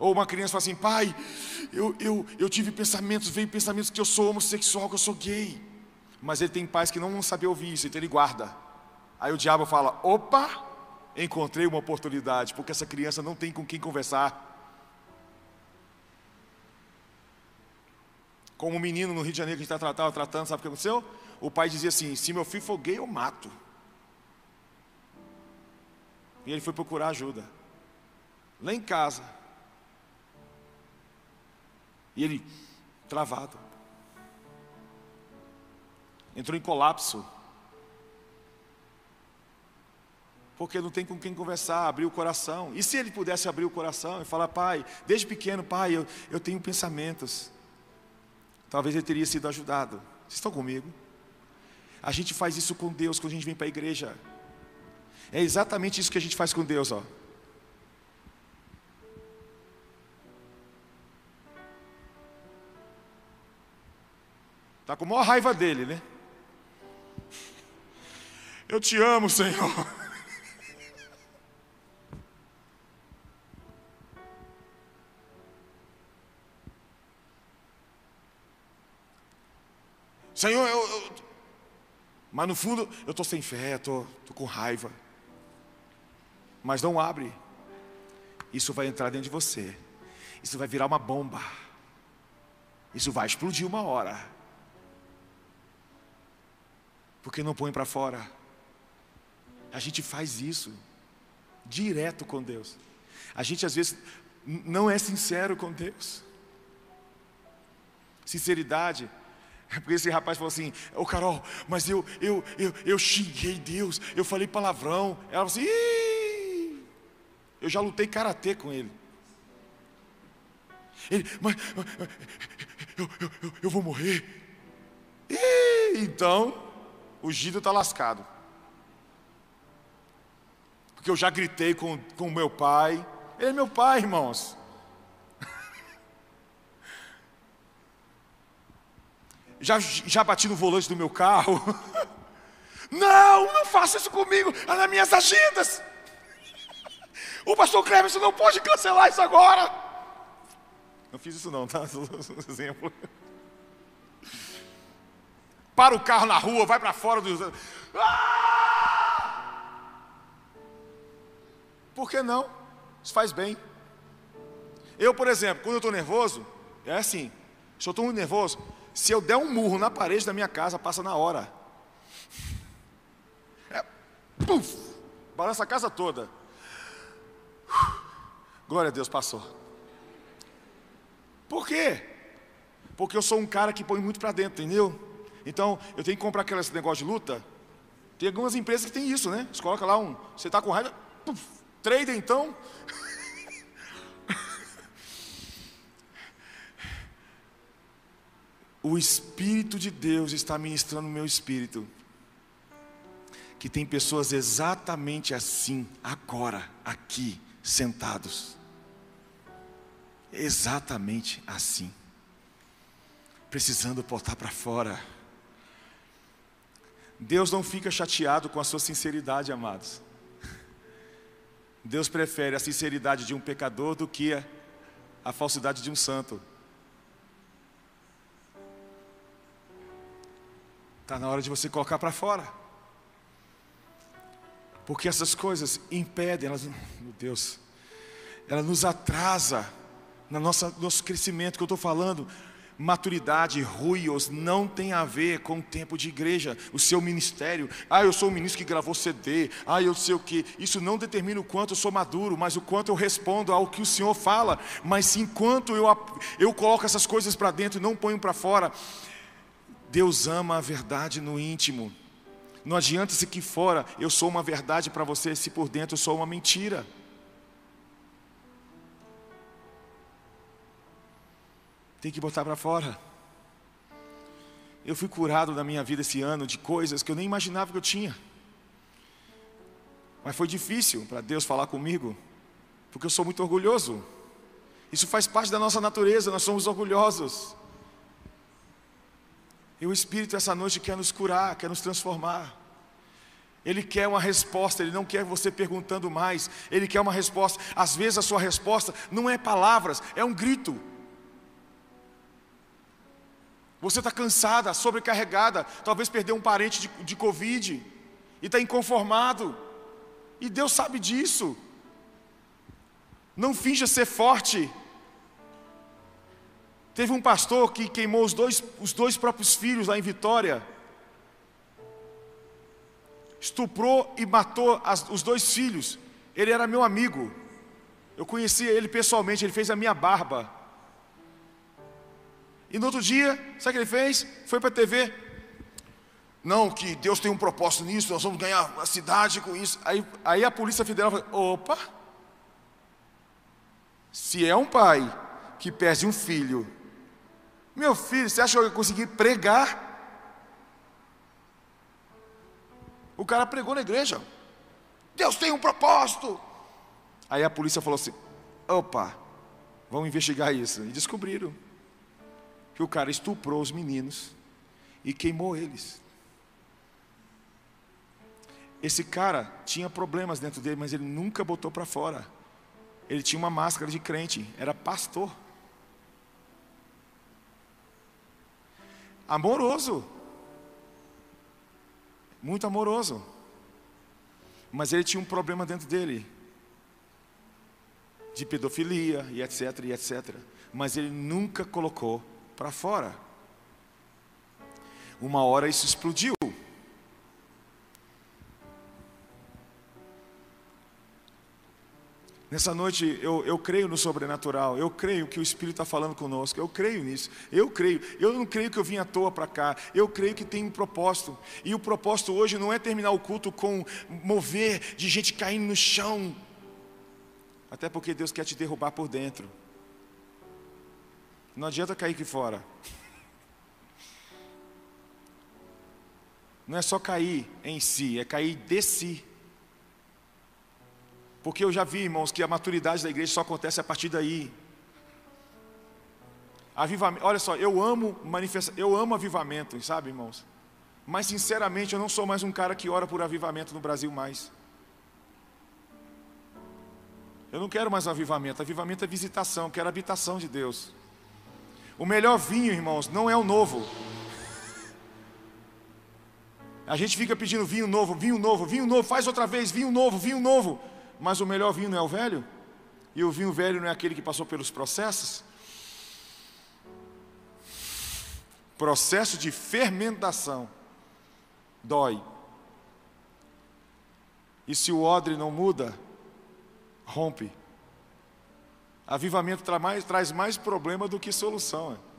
Ou uma criança fala assim, pai, eu, eu, eu tive pensamentos, veio pensamentos que eu sou homossexual, que eu sou gay. Mas ele tem pais que não saber ouvir isso, então ele guarda. Aí o diabo fala, opa, encontrei uma oportunidade, porque essa criança não tem com quem conversar. Como um menino no Rio de Janeiro que a gente estava tratando, sabe o que aconteceu? O pai dizia assim: se meu filho for gay, eu mato. E ele foi procurar ajuda. Lá em casa. E ele, travado. Entrou em colapso. Porque não tem com quem conversar, abrir o coração. E se ele pudesse abrir o coração e falar, pai, desde pequeno, pai, eu, eu tenho pensamentos. Talvez ele teria sido ajudado. Vocês estão comigo? A gente faz isso com Deus quando a gente vem para a igreja. É exatamente isso que a gente faz com Deus, ó. Tá com maior raiva dele, né? Eu te amo, Senhor. Senhor, eu, eu, Mas no fundo, eu estou sem fé, estou com raiva. Mas não abre. Isso vai entrar dentro de você. Isso vai virar uma bomba. Isso vai explodir uma hora. Porque não põe para fora. A gente faz isso direto com Deus. A gente às vezes não é sincero com Deus. Sinceridade. É porque esse rapaz falou assim, ô Carol, mas eu, eu, eu, eu xinguei Deus, eu falei palavrão. Ela falou assim, Ih! eu já lutei karatê com ele. Ele, mas, eu, eu, eu, eu vou morrer. Ih, então, o Gido está lascado. Porque eu já gritei com o meu pai. Ele é meu pai, irmãos. Já, já bati no volante do meu carro. Não, não faça isso comigo, é nas minhas agendas. O pastor Cleverson não pode cancelar isso agora. Não fiz isso não, tá? Exemplo. Para o carro na rua, vai para fora do. Ah! Por que não? Isso faz bem. Eu, por exemplo, quando eu estou nervoso, é assim. Se eu estou muito nervoso, se eu der um murro na parede da minha casa, passa na hora. É, puf, balança a casa toda. Glória a Deus, passou. Por quê? Porque eu sou um cara que põe muito para dentro, entendeu? Então, eu tenho que comprar aquele negócio de luta. Tem algumas empresas que tem isso, né? Você coloca lá um. Você está com raiva. Puf, trader então. o Espírito de Deus está ministrando no meu espírito. Que tem pessoas exatamente assim, agora, aqui, sentados exatamente assim, precisando botar para fora. Deus não fica chateado com a sua sinceridade, amados. Deus prefere a sinceridade de um pecador do que a, a falsidade de um santo. Está na hora de você colocar para fora. Porque essas coisas impedem, elas, meu Deus, ela nos atrasa no nosso, crescimento que eu estou falando, maturidade, ruios, não tem a ver com o tempo de igreja, o seu ministério. Ah, eu sou o ministro que gravou CD. Ah, eu sei o que. Isso não determina o quanto eu sou maduro, mas o quanto eu respondo ao que o Senhor fala. Mas sim, enquanto eu, eu coloco essas coisas para dentro e não ponho para fora, Deus ama a verdade no íntimo. Não adianta se que fora eu sou uma verdade para você, se por dentro eu sou uma mentira. Tem que botar para fora. Eu fui curado na minha vida esse ano de coisas que eu nem imaginava que eu tinha. Mas foi difícil para Deus falar comigo, porque eu sou muito orgulhoso. Isso faz parte da nossa natureza, nós somos orgulhosos. E o Espírito essa noite quer nos curar, quer nos transformar. Ele quer uma resposta, ele não quer você perguntando mais, ele quer uma resposta. Às vezes a sua resposta não é palavras, é um grito. Você está cansada, sobrecarregada, talvez perdeu um parente de, de Covid e está inconformado. E Deus sabe disso. Não finja ser forte. Teve um pastor que queimou os dois, os dois próprios filhos lá em Vitória. Estuprou e matou as, os dois filhos. Ele era meu amigo. Eu conhecia ele pessoalmente, ele fez a minha barba. E no outro dia, sabe o que ele fez? Foi para a TV. Não, que Deus tem um propósito nisso, nós vamos ganhar a cidade com isso. Aí, aí a Polícia Federal falou: opa, se é um pai que perde um filho, meu filho, você acha que eu ia conseguir pregar? O cara pregou na igreja. Deus tem um propósito. Aí a polícia falou assim: opa, vamos investigar isso. E descobriram que o cara estuprou os meninos e queimou eles. Esse cara tinha problemas dentro dele, mas ele nunca botou para fora. Ele tinha uma máscara de crente, era pastor. Amoroso, muito amoroso. Mas ele tinha um problema dentro dele, de pedofilia e etc, e etc. Mas ele nunca colocou para fora. Uma hora isso explodiu. Nessa noite eu, eu creio no sobrenatural, eu creio que o Espírito está falando conosco, eu creio nisso, eu creio, eu não creio que eu vim à toa para cá, eu creio que tem um propósito, e o propósito hoje não é terminar o culto com mover de gente caindo no chão, até porque Deus quer te derrubar por dentro, não adianta cair aqui fora, não é só cair em si, é cair de si. Porque eu já vi, irmãos, que a maturidade da igreja só acontece a partir daí. Avivamento, olha só, eu amo manifesta, eu amo avivamento, sabe, irmãos? Mas sinceramente, eu não sou mais um cara que ora por avivamento no Brasil mais. Eu não quero mais avivamento. Avivamento é visitação, eu quero habitação de Deus. O melhor vinho, irmãos, não é o novo. A gente fica pedindo vinho novo, vinho novo, vinho novo, faz outra vez, vinho novo, vinho novo. Mas o melhor vinho não é o velho? E o vinho velho não é aquele que passou pelos processos? Processo de fermentação dói. E se o odre não muda, rompe. Avivamento traz mais, traz mais problema do que solução. É.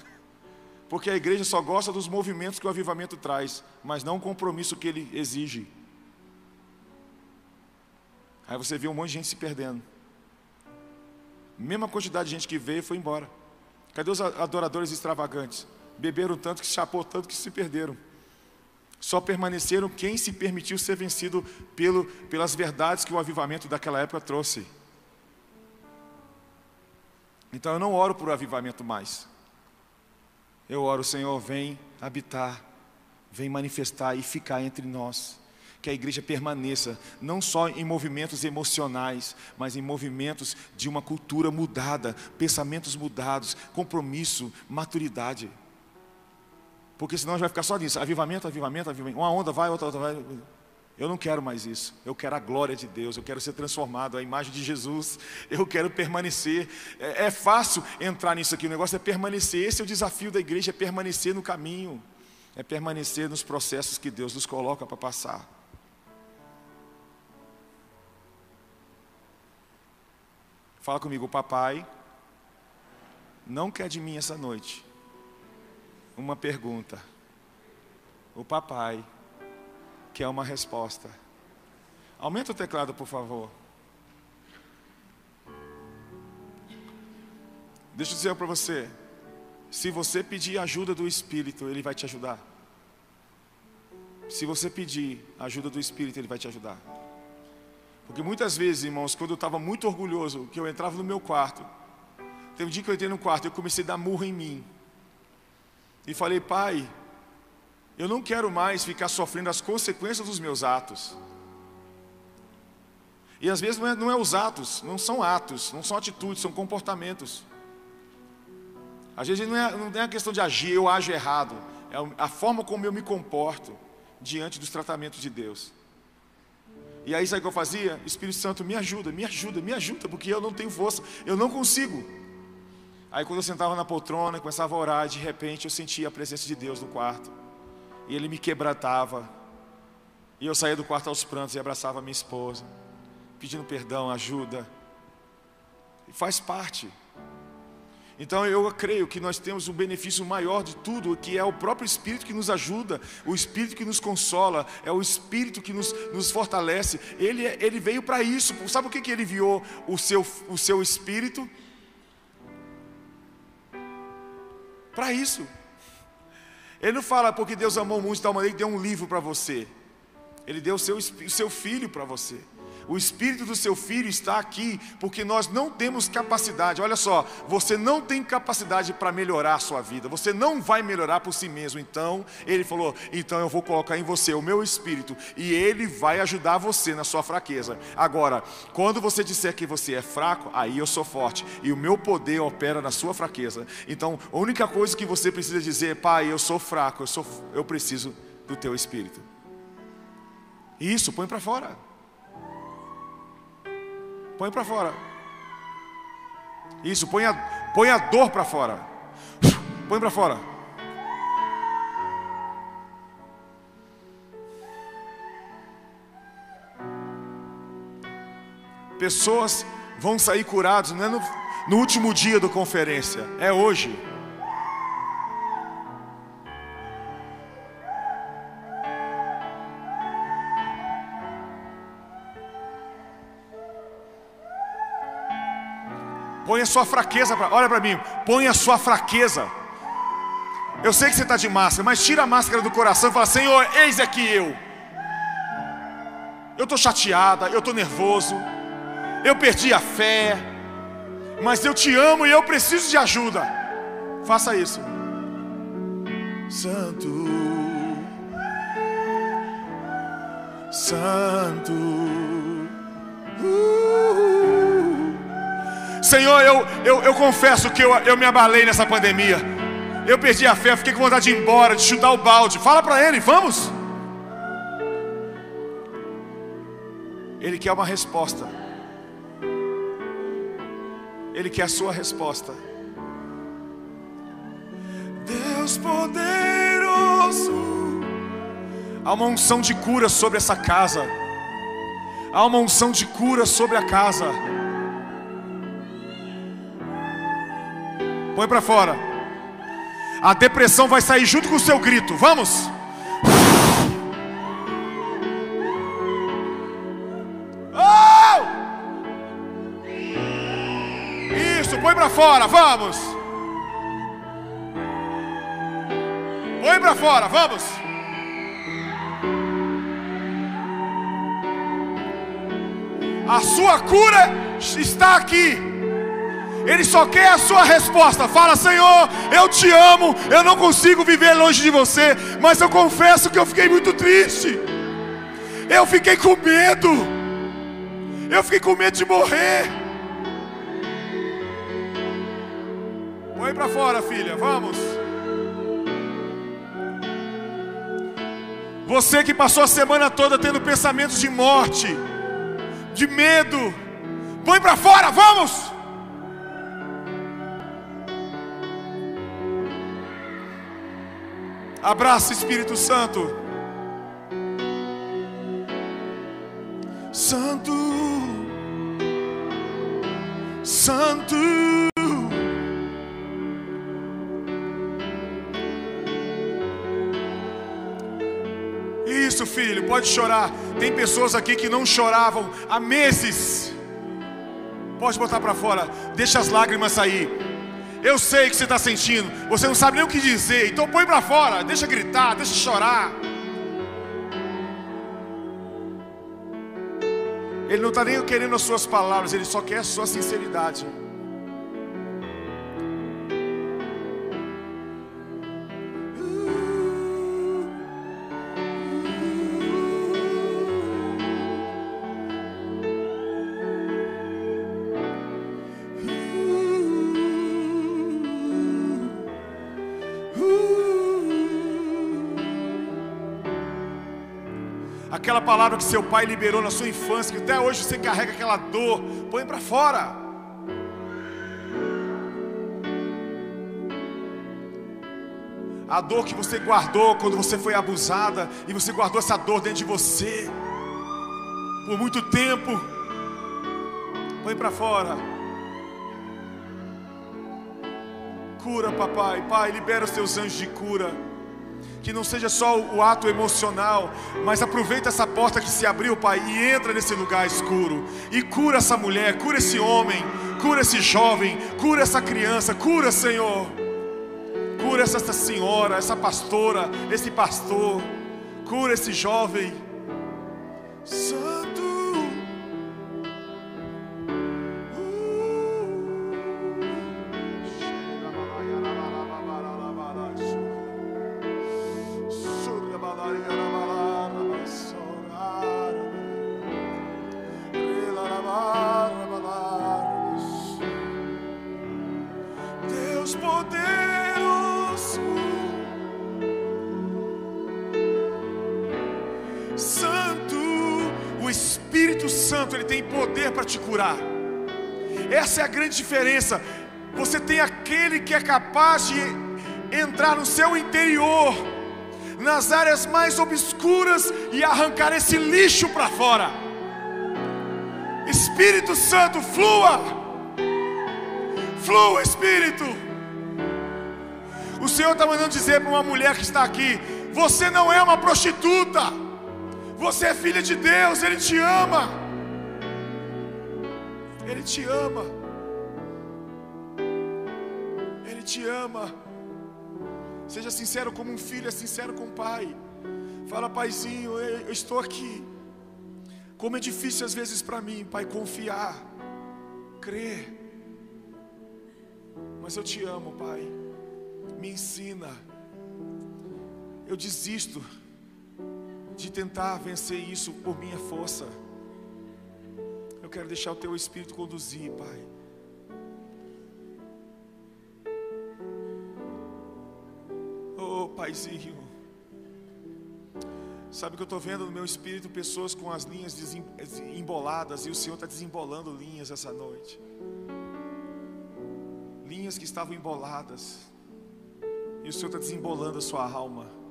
Porque a igreja só gosta dos movimentos que o avivamento traz, mas não o compromisso que ele exige. Aí você vê um monte de gente se perdendo. Mesma quantidade de gente que veio foi embora. Cadê os adoradores extravagantes? Beberam tanto que chapou tanto que se perderam. Só permaneceram quem se permitiu ser vencido pelo, pelas verdades que o avivamento daquela época trouxe. Então eu não oro por avivamento mais. Eu oro, Senhor, vem habitar, vem manifestar e ficar entre nós que a igreja permaneça, não só em movimentos emocionais, mas em movimentos de uma cultura mudada, pensamentos mudados, compromisso, maturidade. Porque senão vai ficar só nisso, avivamento, avivamento, avivamento. Uma onda vai, outra, outra vai. Eu não quero mais isso. Eu quero a glória de Deus. Eu quero ser transformado, a imagem de Jesus. Eu quero permanecer. É, é, fácil entrar nisso aqui. O negócio é permanecer. Esse é o desafio da igreja: é permanecer no caminho, é permanecer nos processos que Deus nos coloca para passar. Fala comigo, papai não quer de mim essa noite uma pergunta. O papai quer uma resposta. Aumenta o teclado, por favor. Deixa eu dizer para você: se você pedir ajuda do Espírito, Ele vai te ajudar. Se você pedir ajuda do Espírito, Ele vai te ajudar. Porque muitas vezes, irmãos, quando eu estava muito orgulhoso, que eu entrava no meu quarto, teve um dia que eu entrei no quarto eu comecei a dar murro em mim. E falei, pai, eu não quero mais ficar sofrendo as consequências dos meus atos. E às vezes não é, não é os atos, não são atos, não são atitudes, são comportamentos. Às vezes não é, não é a questão de agir, eu ajo errado, é a forma como eu me comporto diante dos tratamentos de Deus. E aí sabe o que eu fazia? Espírito Santo, me ajuda, me ajuda, me ajuda, porque eu não tenho força, eu não consigo. Aí quando eu sentava na poltrona, começava a orar, de repente eu sentia a presença de Deus no quarto. E Ele me quebrantava. E eu saía do quarto aos prantos e abraçava minha esposa, pedindo perdão, ajuda. E faz parte. Então eu creio que nós temos um benefício maior de tudo, que é o próprio Espírito que nos ajuda, o Espírito que nos consola, é o Espírito que nos, nos fortalece. Ele, é, ele veio para isso. Sabe por que, que ele enviou o seu, o seu Espírito? Para isso. Ele não fala porque Deus amou o mundo de tal maneira que deu um livro para você. Ele deu o seu, o seu filho para você. O espírito do seu filho está aqui porque nós não temos capacidade. Olha só, você não tem capacidade para melhorar a sua vida. Você não vai melhorar por si mesmo. Então, ele falou: "Então eu vou colocar em você o meu espírito e ele vai ajudar você na sua fraqueza". Agora, quando você disser que você é fraco, aí eu sou forte e o meu poder opera na sua fraqueza. Então, a única coisa que você precisa dizer, é, pai, eu sou fraco, eu sou eu preciso do teu espírito. Isso, põe para fora. Põe para fora. Isso, põe a, põe a dor para fora. Põe para fora. Pessoas vão sair curados, não é no, no último dia da conferência, é hoje. Põe a sua fraqueza, pra, olha para mim, põe a sua fraqueza. Eu sei que você está de máscara, mas tira a máscara do coração e fala: Senhor, eis aqui eu. Eu estou chateada, eu estou nervoso, eu perdi a fé, mas eu te amo e eu preciso de ajuda. Faça isso. Santo, Santo. Uh, Senhor, eu, eu, eu confesso que eu, eu me abalei nessa pandemia. Eu perdi a fé, fiquei com vontade de ir embora, de chutar o balde. Fala para ele, vamos. Ele quer uma resposta. Ele quer a sua resposta. Deus poderoso. Há uma unção de cura sobre essa casa. Há uma unção de cura sobre a casa. Põe para fora. A depressão vai sair junto com o seu grito. Vamos. põe para fora, vamos. Põe para fora, vamos. A sua cura está aqui. Ele só quer a sua resposta. Fala, Senhor, eu te amo. Eu não consigo viver longe de você, mas eu confesso que eu fiquei muito triste. Eu fiquei com medo. Eu fiquei com medo de morrer. Põe para fora, filha, vamos. Você que passou a semana toda tendo pensamentos de morte, de medo, põe para fora, vamos. Abraça Espírito Santo. Santo, Santo. Isso, filho, pode chorar. Tem pessoas aqui que não choravam há meses. Pode botar para fora, deixa as lágrimas sair. Eu sei o que você está sentindo, você não sabe nem o que dizer, então põe para fora, deixa gritar, deixa chorar. Ele não está nem querendo as suas palavras, ele só quer a sua sinceridade. Palavra que seu pai liberou na sua infância, que até hoje você carrega aquela dor, põe para fora. A dor que você guardou quando você foi abusada, e você guardou essa dor dentro de você por muito tempo, põe para fora. Cura, papai, pai, libera os teus anjos de cura que não seja só o ato emocional, mas aproveita essa porta que se abriu, Pai, e entra nesse lugar escuro e cura essa mulher, cura esse homem, cura esse jovem, cura essa criança, cura, Senhor. Cura essa senhora, essa pastora, esse pastor, cura esse jovem. Santo. Essa é a grande diferença. Você tem aquele que é capaz de entrar no seu interior, nas áreas mais obscuras e arrancar esse lixo para fora. Espírito Santo, flua. Flua, Espírito. O Senhor está mandando dizer para uma mulher que está aqui: você não é uma prostituta. Você é filha de Deus, Ele te ama. Ele te ama. Ele te ama. Seja sincero como um filho é sincero com o pai. Fala, paizinho, eu estou aqui. Como é difícil às vezes para mim, pai, confiar, crer. Mas eu te amo, pai. Me ensina eu desisto de tentar vencer isso por minha força. Eu quero deixar o teu espírito conduzir, Pai. Paizinho. Sabe que eu estou vendo no meu espírito pessoas com as linhas emboladas e o Senhor está desembolando linhas essa noite. Linhas que estavam emboladas. E o Senhor está desembolando a sua alma.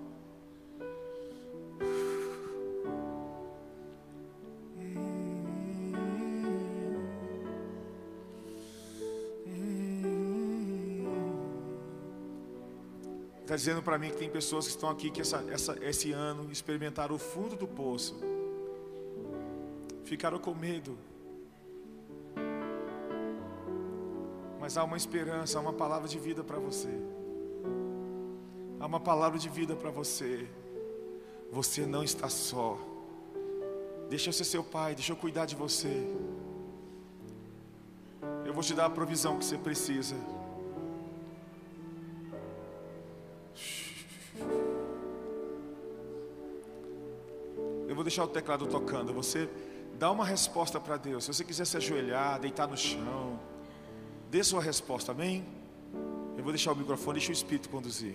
Está dizendo para mim que tem pessoas que estão aqui que essa, essa, esse ano experimentaram o fundo do poço, ficaram com medo. Mas há uma esperança, há uma palavra de vida para você. Há uma palavra de vida para você. Você não está só. Deixa eu ser seu pai, deixa eu cuidar de você. Eu vou te dar a provisão que você precisa. Vou deixar o teclado tocando. Você dá uma resposta para Deus. Se você quiser se ajoelhar, deitar no chão, dê sua resposta, amém? Eu vou deixar o microfone, deixa o Espírito conduzir.